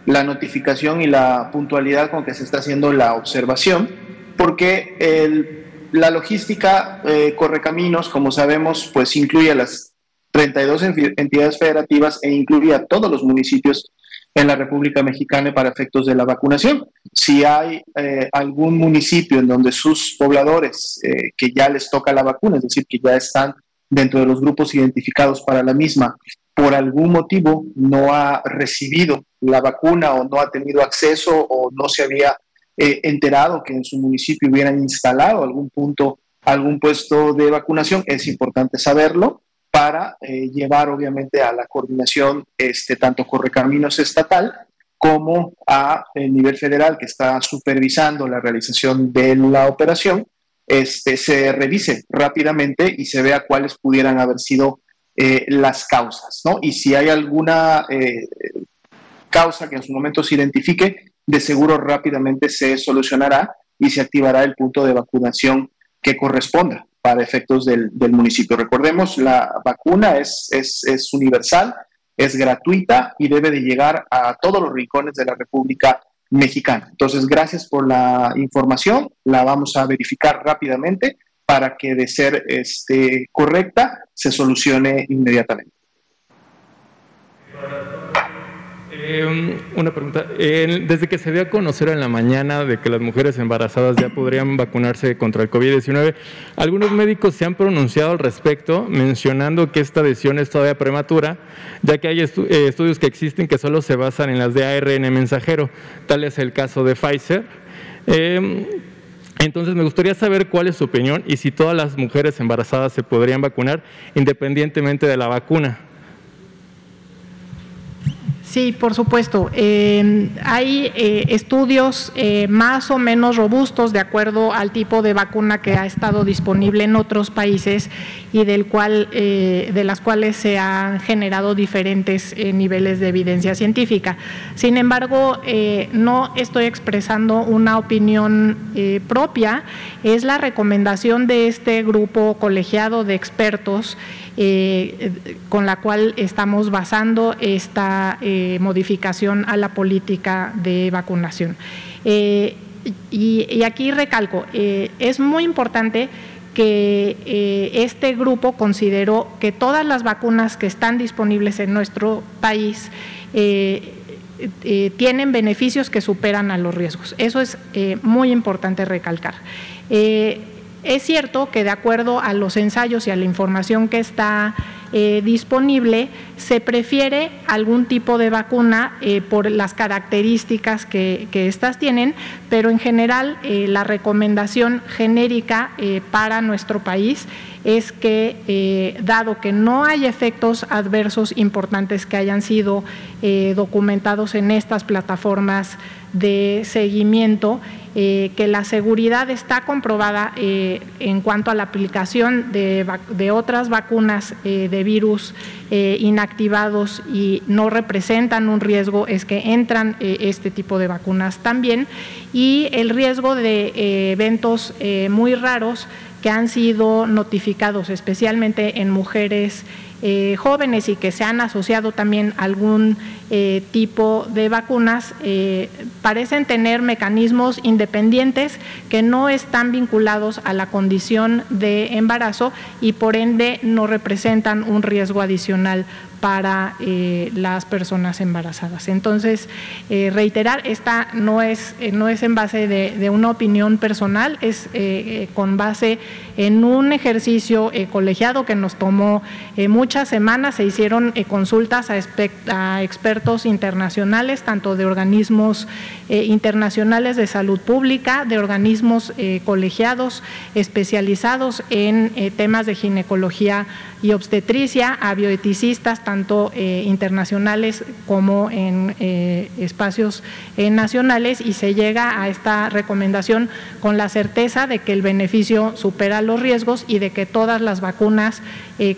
la notificación y la puntualidad con que se está haciendo la observación, porque el la logística eh, Correcaminos, como sabemos, pues incluye a las 32 entidades federativas e incluye a todos los municipios en la República Mexicana para efectos de la vacunación. Si hay eh, algún municipio en donde sus pobladores eh, que ya les toca la vacuna, es decir, que ya están dentro de los grupos identificados para la misma, por algún motivo no ha recibido la vacuna o no ha tenido acceso o no se había enterado que en su municipio hubieran instalado algún punto, algún puesto de vacunación, es importante saberlo para eh, llevar obviamente a la coordinación este, tanto Correcaminos estatal como a el nivel federal que está supervisando la realización de la operación, este, se revise rápidamente y se vea cuáles pudieran haber sido eh, las causas, ¿no? Y si hay alguna eh, causa que en su momento se identifique, de seguro rápidamente se solucionará y se activará el punto de vacunación que corresponda para efectos del, municipio. Recordemos, la vacuna es, es, universal, es gratuita y debe de llegar a todos los rincones de la República Mexicana. Entonces, gracias por la información, la vamos a verificar rápidamente para que de ser este, correcta se solucione inmediatamente. Eh, una pregunta. desde que se dio a conocer en la mañana de que las mujeres embarazadas ya podrían vacunarse contra el COVID-19, algunos médicos se han pronunciado al respecto, mencionando que esta decisión es todavía prematura, ya que hay eh, estudios que existen que solo se basan en las de ARN mensajero. Tal es el caso de Pfizer. Em, entonces, me gustaría saber cuál es su opinión y si todas las mujeres embarazadas se podrían vacunar independientemente de la vacuna. Sí, por supuesto. Eh, hay eh, estudios eh, más o menos robustos de acuerdo al tipo de vacuna que ha estado disponible en otros países y del cual, de las cuales se han generado diferentes niveles de evidencia científica. Sin embargo, no estoy expresando una opinión propia, es la recomendación de este grupo colegiado de expertos eh, con la cual estamos basando esta eh, modificación a la política de vacunación. Eh, y, aquí recalco, es muy importante que este grupo consideró que todas las vacunas que están disponibles en nuestro país tienen beneficios que superan a los riesgos. Eso es muy importante recalcar. Es cierto que de acuerdo a los ensayos y a la información que está disponible, se prefiere algún tipo de vacuna por las características que, éstas tienen, pero en general la recomendación genérica para nuestro país es que, eh, dado que no hay efectos adversos importantes que hayan sido eh, documentados en estas plataformas de seguimiento, eh, que la seguridad está comprobada en cuanto a la aplicación de, de otras vacunas de virus inactivados y no representan un riesgo, es que entran este tipo de vacunas también, y el riesgo de eventos muy raros que han sido notificados especialmente en mujeres eh, jóvenes y que se han asociado también algún eh, tipo de vacunas, eh, parecen tener mecanismos independientes que no están vinculados a la condición de embarazo y por ende no representan un riesgo adicional para las personas embarazadas. Entonces, reiterar, esta no es, no es en base de, una opinión personal, es con base en un ejercicio colegiado que nos tomó muchas semanas, se hicieron consultas a, expertos internacionales, tanto de organismos internacionales de salud pública, de organismos colegiados especializados en temas de ginecología y obstetricia, a bioeticistas, tanto eh, internacionales como en eh, espacios eh, nacionales, y se llega a esta recomendación con la certeza de que el beneficio supera los riesgos y de que todas las vacunas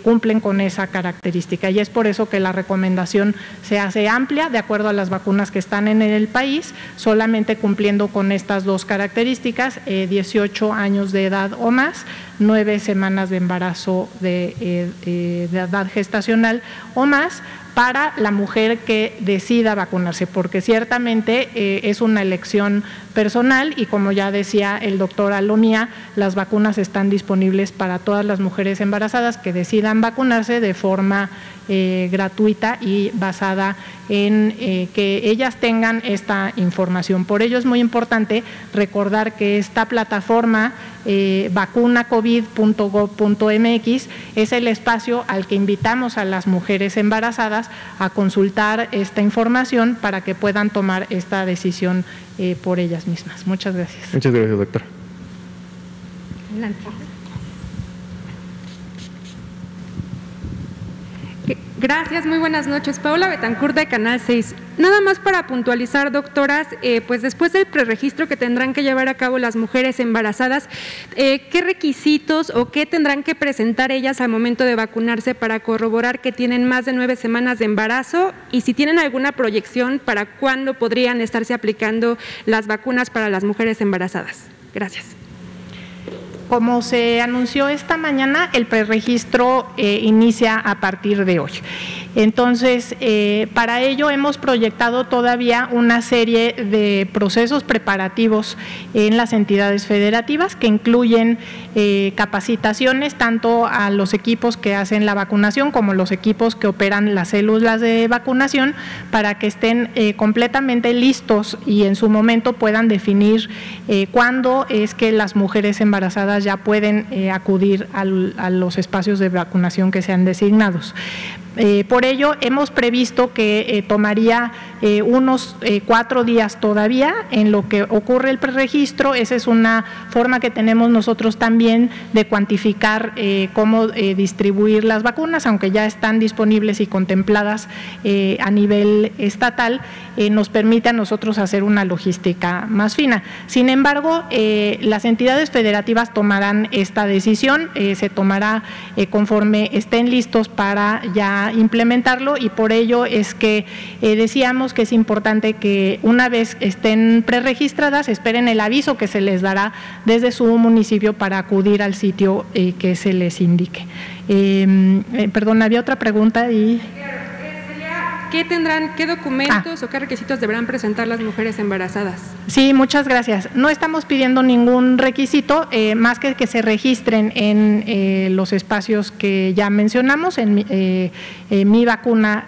cumplen con esa característica. Y es por eso que la recomendación se hace amplia de acuerdo a las vacunas que están en el país, solamente cumpliendo con estas dos características, 18 años de edad o más nueve semanas de embarazo eh, eh, de edad gestacional o más para la mujer que decida vacunarse, porque ciertamente eh, es una elección personal y como ya decía el doctor Alomía, las vacunas están disponibles para todas las mujeres embarazadas que decidan vacunarse de forma eh, gratuita y basada en eh, que ellas tengan esta información. Por ello es muy importante recordar que esta plataforma eh, vacunacovid.gov.mx es el espacio al que invitamos a las mujeres embarazadas a consultar esta información para que puedan tomar esta decisión eh, por ellas mismas. Muchas gracias. Muchas gracias, doctor. Gracias, muy buenas noches. Paula Betancourt de Canal 6. Nada más para puntualizar, doctoras, eh, pues después del preregistro que tendrán que llevar a cabo las mujeres embarazadas, eh, ¿qué requisitos o qué tendrán que presentar ellas al momento de vacunarse para corroborar que tienen más de nueve semanas de embarazo y si tienen alguna proyección para cuándo podrían estarse aplicando las vacunas para las mujeres embarazadas? Gracias. Como se anunció esta mañana, el preregistro eh, inicia a partir de hoy. Entonces, eh, para ello hemos proyectado todavía una serie de procesos preparativos en las entidades federativas que incluyen eh, capacitaciones tanto a los equipos que hacen la vacunación como los equipos que operan las células de vacunación para que estén completamente listos y en su momento puedan definir cuándo es que las mujeres embarazadas ya pueden eh, acudir a los espacios de vacunación que sean designados. Eh, por ello, hemos previsto que eh, tomaría eh, unos cuatro días todavía en lo que ocurre el preregistro. Esa es una forma que tenemos nosotros también de cuantificar cómo distribuir las vacunas, aunque ya están disponibles y contempladas a nivel estatal, nos permite a nosotros hacer una logística más fina. Sin embargo, las entidades federativas tomarán esta decisión, se tomará conforme estén listos para ya implementarlo y por ello es que eh, decíamos que es importante que una vez estén preregistradas esperen el aviso que se les dará desde su municipio para acudir al sitio eh, que se les indique. Em, eh, perdón, había otra pregunta y... ¿qué tendrán, qué documentos ah. o qué requisitos deberán presentar las mujeres embarazadas? Sí, muchas gracias. No estamos pidiendo ningún requisito, eh, más que que se registren en eh, los espacios que ya mencionamos, en eh, mi vacuna.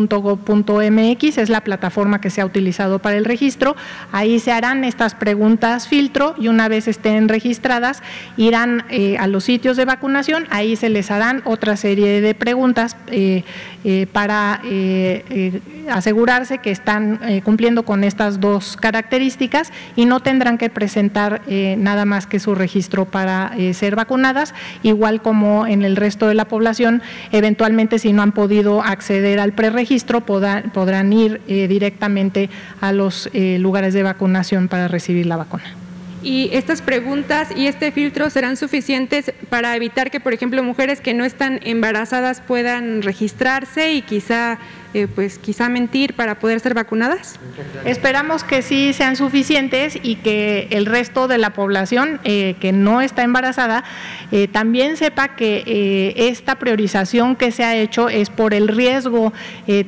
.gov.mx es la plataforma que se ha utilizado para el registro. Ahí se harán estas preguntas filtro y una vez estén registradas irán eh, a los sitios de vacunación. Ahí se les harán otra serie de preguntas eh, eh, para asegurarse que están cumpliendo con estas dos características y no tendrán que presentar nada más que su registro para ser vacunadas, igual como en el resto de la población, eventualmente si no han podido acceder al pre registro podrán ir eh, directamente a los eh, lugares de vacunación para recibir la vacuna. Y estas preguntas y este filtro serán suficientes para evitar que, por ejemplo, mujeres que no están embarazadas puedan registrarse y quizá eh, pues quizá mentir para poder ser vacunadas? Esperamos que sí sean suficientes y que el resto de la población eh, que no está embarazada eh, también sepa que esta priorización que se ha hecho es por el riesgo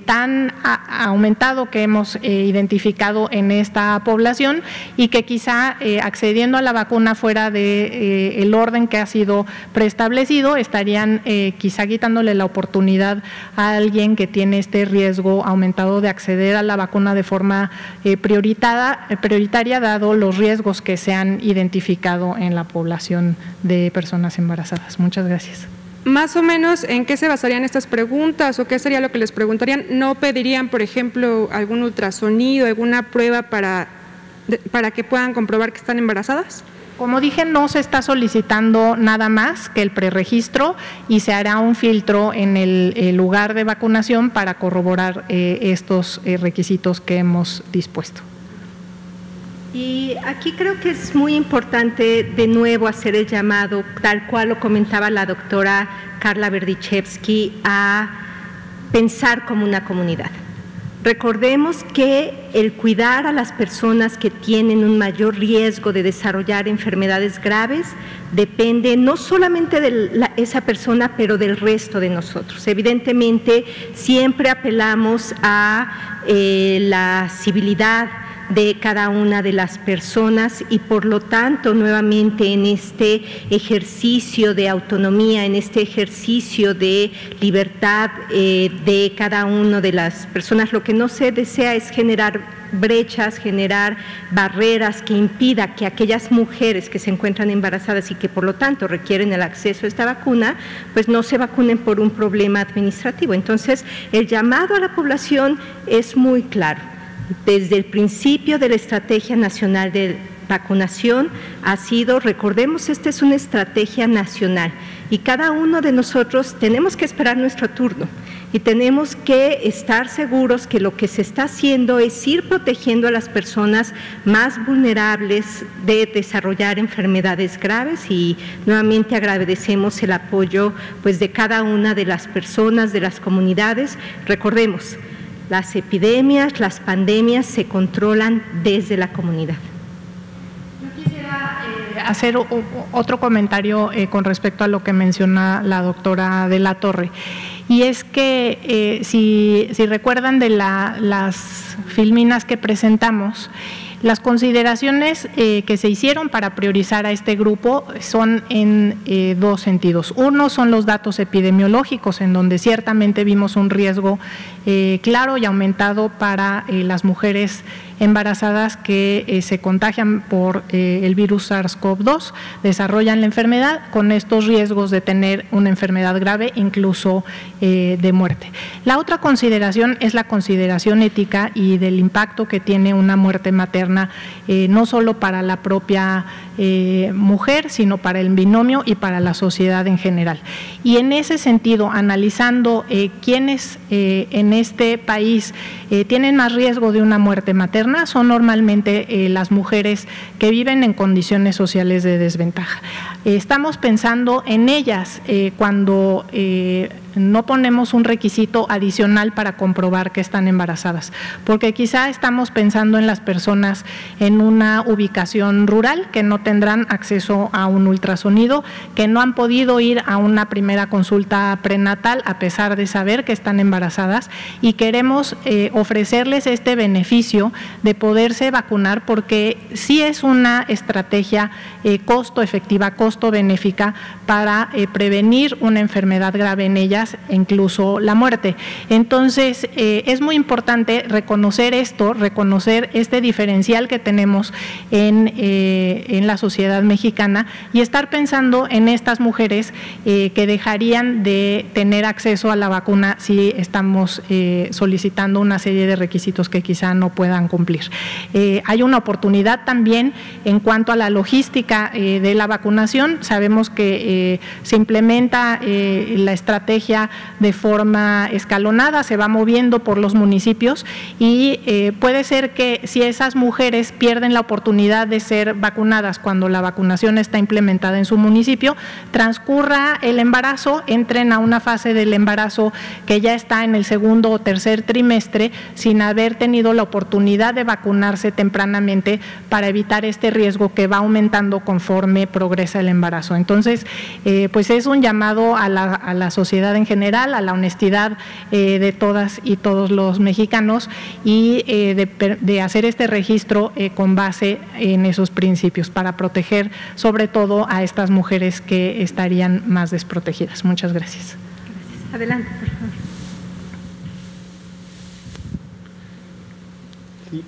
tan aumentado que hemos identificado en esta población y que quizá accediendo a la vacuna fuera de el orden que ha sido preestablecido estarían quizá quitándole la oportunidad a alguien que tiene este riesgo riesgo aumentado de acceder a la vacuna de forma eh, prioritaria, dado los riesgos que se han identificado en la población de personas embarazadas. Muchas gracias. Más o menos, ¿en qué se basarían estas preguntas o qué sería lo que les preguntarían? ¿No pedirían, por ejemplo, algún ultrasonido, alguna prueba para, para que puedan comprobar que están embarazadas? Como dije, no se está solicitando nada más que el preregistro y se hará un filtro en el, lugar de vacunación para corroborar eh, estos eh, requisitos que hemos dispuesto. Y aquí creo que es muy importante de nuevo hacer el llamado, tal cual lo comentaba la doctora Carla Berdichevsky, a pensar como una comunidad. Recordemos que el cuidar a las personas que tienen un mayor riesgo de desarrollar enfermedades graves depende no solamente de esa persona, pero del resto de nosotros. Evidentemente, siempre apelamos a eh, la civilidad, de cada una de las personas y por lo tanto nuevamente en este ejercicio de autonomía, en este ejercicio de libertad eh, de cada una de las personas, lo que no se desea es generar brechas, generar barreras que impida que aquellas mujeres que se encuentran embarazadas y que por lo tanto requieren el acceso a esta vacuna, pues no se vacunen por un problema administrativo. Entonces, el llamado a la población es muy claro desde el principio de la Estrategia Nacional de Vacunación ha sido, recordemos, esta es una estrategia nacional y cada uno de nosotros tenemos que esperar nuestro turno y tenemos que estar seguros que lo que se está haciendo es ir protegiendo a las personas más vulnerables de desarrollar enfermedades graves y nuevamente agradecemos el apoyo pues de cada una de las personas de las comunidades. Recordemos, las epidemias, las pandemias se controlan desde la comunidad. Quisiera eh, hacer otro comentario eh, con respecto a lo que menciona la doctora de la Torre. Y es que eh, si, recuerdan de las filminas que presentamos, las consideraciones eh, que se hicieron para priorizar a este grupo son en eh, dos sentidos. Uno son los datos epidemiológicos, en donde ciertamente vimos un riesgo eh, claro y aumentado para las mujeres embarazadas que se contagian por el virus SARS-CoV-2, desarrollan la enfermedad con estos riesgos de tener una enfermedad grave, incluso de muerte. La otra consideración es la consideración ética y del impacto que tiene una muerte materna, no solo para la propia mujer, sino para el binomio y para la sociedad en general. Y en ese sentido, analizando quiénes en este país tienen más riesgo de una muerte materna, son normalmente eh, las mujeres que viven en condiciones sociales de desventaja. estamos pensando en ellas eh, cuando eh, no ponemos un requisito adicional para comprobar que están embarazadas, porque quizá estamos pensando en las personas en una ubicación rural que no tendrán acceso a un ultrasonido, que no han podido ir a una primera consulta prenatal a pesar de saber que están embarazadas y queremos eh, ofrecerles este beneficio de poderse vacunar porque sí es una estrategia eh, costo efectiva, costo benéfica para eh, prevenir una enfermedad grave en ellas, incluso la muerte. Entonces, es muy importante reconocer esto, reconocer este diferencial que tenemos en, en la sociedad mexicana y estar pensando en estas mujeres que dejarían de tener acceso a la vacuna si estamos solicitando una serie de requisitos que quizá no puedan cumplir. Eh, hay una oportunidad también en cuanto a la logística eh, de la vacunación. Sabemos que eh, se implementa la estrategia de forma escalonada, se va moviendo por los municipios y puede ser que si esas mujeres pierden la oportunidad de ser vacunadas cuando la vacunación está implementada en su municipio, transcurra el embarazo, entren a una fase del embarazo que ya está en el segundo o tercer trimestre sin haber tenido la oportunidad de vacunarse tempranamente para evitar este riesgo que va aumentando conforme progresa el embarazo. Entonces, eh, pues es un llamado a la, sociedad en general, a la honestidad eh, de todas y todos los mexicanos y eh, de, de, hacer este registro con base en esos principios para proteger sobre todo a estas mujeres que estarían más desprotegidas. Muchas gracias. Adelante, por favor.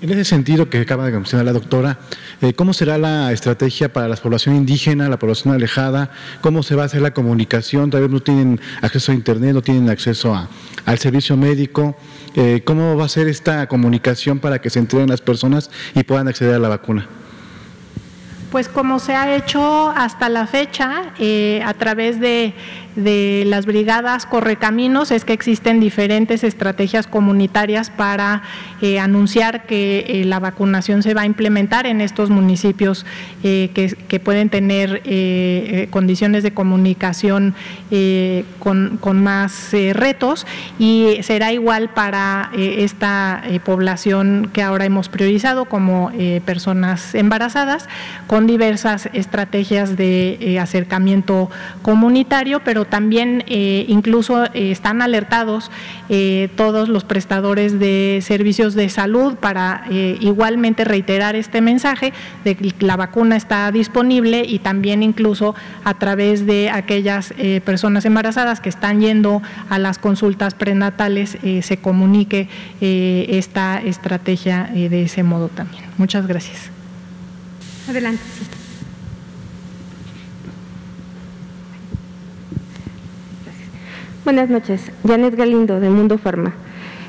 En ese sentido que acaba de mencionar la doctora, eh, ¿cómo será la estrategia para la población indígena, la población alejada? ¿Cómo se va a hacer la comunicación? Tal vez no tienen acceso a Internet, no tienen acceso a, al servicio médico. Eh, ¿Cómo va a ser esta comunicación para que se entreguen las personas y puedan acceder a la vacuna? Pues como se ha hecho hasta la fecha, eh, a través de de las brigadas Correcaminos es que existen diferentes estrategias comunitarias para eh, anunciar que eh, la vacunación se va a implementar en estos municipios eh, que, pueden tener condiciones de comunicación con, con, más retos y será igual para esta población que ahora hemos priorizado como personas embarazadas con diversas estrategias de acercamiento comunitario, pero también eh, incluso eh, están alertados eh, todos los prestadores de servicios de salud para igualmente reiterar este mensaje de que la vacuna está disponible y también incluso a través de aquellas personas embarazadas que están yendo a las consultas prenatales se comunique esta estrategia de ese modo también. Muchas gracias. Adelante. Buenas noches, Janet Galindo de Mundo Farma.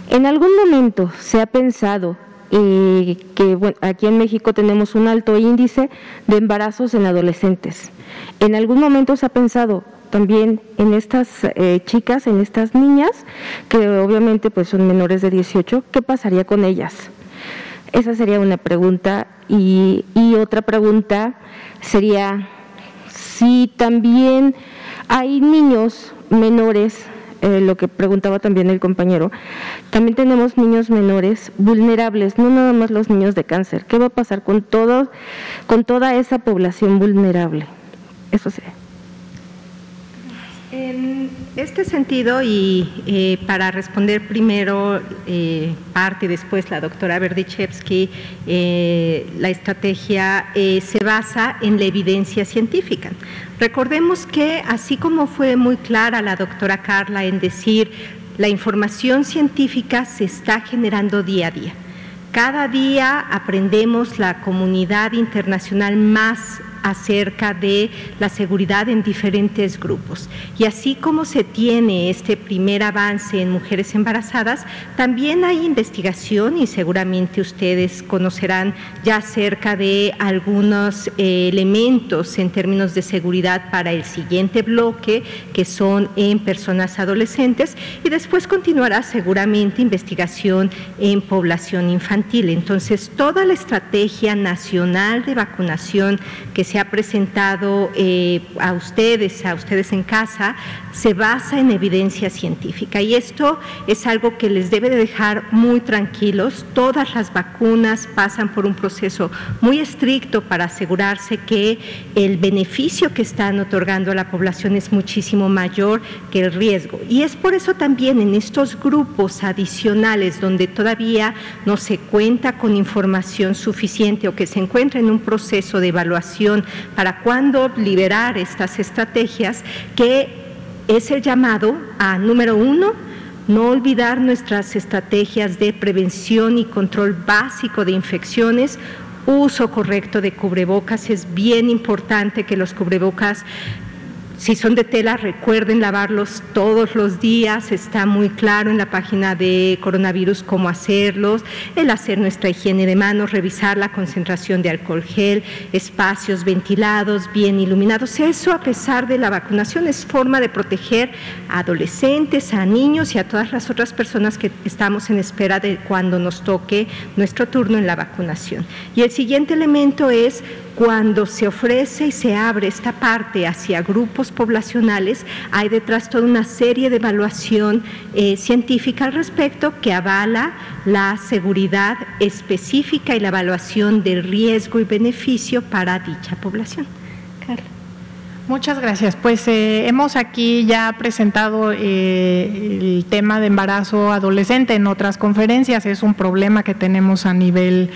¿En algún momento se ha pensado eh, que aquí en México tenemos un alto índice de embarazos en adolescentes? ¿En algún momento se ha pensado también en estas eh, chicas, en estas niñas, que obviamente pues son menores de 18, qué pasaría con ellas? Esa sería una pregunta. y otra pregunta sería si también hay niños menores, eh, lo que preguntaba también el compañero, también tenemos niños menores vulnerables, no nada más los niños de cáncer. ¿Qué va a pasar con todo, con toda esa población vulnerable? Eso sería. En este sentido, y eh, para responder primero eh, parte y después la doctora Berdichevsky, la estrategia se basa en la evidencia científica. Recordemos que, así como fue muy clara la doctora Carla en decir, la información científica se está generando día a día. Cada día aprendemos la comunidad internacional más acerca de la seguridad en diferentes grupos. Y así como se tiene este primer avance en mujeres embarazadas, también hay investigación y seguramente ustedes conocerán ya acerca de algunos eh, elementos en términos de seguridad para el siguiente bloque, que son en personas adolescentes, y después continuará seguramente investigación en población infantil. Entonces, toda la estrategia nacional de vacunación que se ha presentado eh, a ustedes, a ustedes en casa, se basa en evidencia científica y esto es algo que les debe de dejar muy tranquilos. Todas las vacunas pasan por un proceso muy estricto para asegurarse que el beneficio que están otorgando a la población es muchísimo mayor que el riesgo. Y es por eso también en estos grupos adicionales donde todavía no se cuenta con información suficiente o que se encuentra en un proceso de evaluación para cuándo liberar estas estrategias, que es el llamado a, número uno, no olvidar nuestras estrategias de prevención y control básico de infecciones, uso correcto de cubrebocas. Es bien importante que los cubrebocas si son de tela, recuerden lavarlos todos los días. Está muy claro en la página de coronavirus cómo hacerlos. El hacer nuestra higiene de manos, revisar la concentración de alcohol gel, espacios ventilados, bien iluminados. Eso, a pesar de la vacunación, es forma de proteger a adolescentes, a niños y a todas las otras personas que estamos en espera de cuando nos toque nuestro turno en la vacunación. Y el siguiente elemento es cuando se ofrece y se abre esta parte hacia grupos poblacionales, hay detrás toda una serie de evaluación eh, científica al respecto que avala la seguridad específica y la evaluación del riesgo y beneficio para dicha población. Carla. Muchas gracias. Pues eh, hemos aquí ya presentado eh, el tema de embarazo adolescente en otras conferencias. Es un problema que tenemos a nivel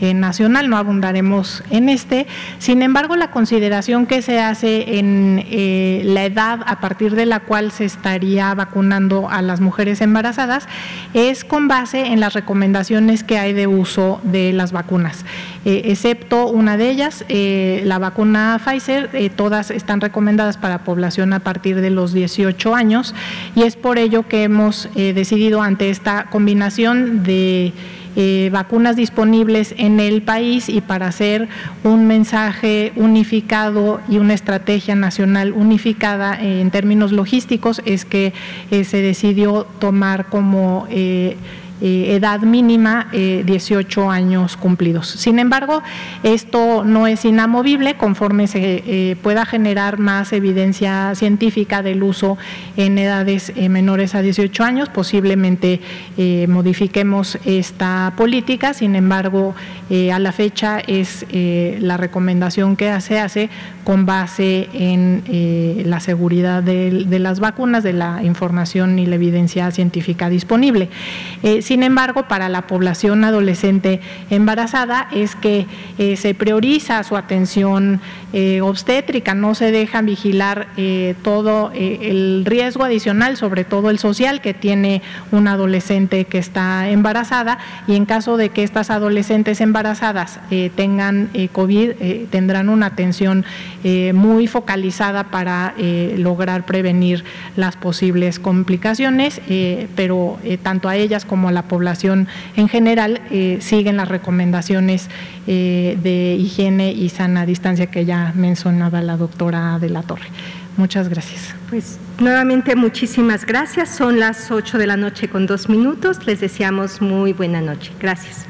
eh, nacional, no abundaremos en este. Sin embargo, la consideración que se hace en eh, la edad a partir de la cual se estaría vacunando a las mujeres embarazadas es con base en las recomendaciones que hay de uso de las vacunas, eh, excepto una de ellas, la vacuna Pfizer, todas están recomendadas para población a partir de los 18 años y es por ello que hemos decidido ante esta combinación de eh, vacunas disponibles en el país y para hacer un mensaje unificado y una estrategia nacional unificada en términos logísticos es que eh, se decidió tomar como eh, eh, edad mínima 18 eh, años cumplidos. Sin embargo, esto no es inamovible conforme se eh, pueda generar más evidencia científica del uso en edades menores a 18 años, posiblemente modifiquemos esta política. Sin embargo, a la fecha es la recomendación que se hace con base en la seguridad de, las vacunas, de la información y la evidencia científica disponible. Sin embargo, para la población adolescente embarazada es que eh, se prioriza su atención eh, obstétrica, no se deja vigilar eh, todo el riesgo adicional, sobre todo el social que tiene una adolescente que está embarazada y en caso de que estas adolescentes embarazadas tengan COVID, tendrán una atención muy focalizada para lograr prevenir las posibles complicaciones, pero tanto a ellas como a la población en general eh, siguen las recomendaciones eh, de higiene y sana distancia que ya mencionaba la doctora de la Torre. Muchas gracias. Pues nuevamente muchísimas gracias. Son las 8 de la noche con dos minutos. Les deseamos muy buena noche. Gracias.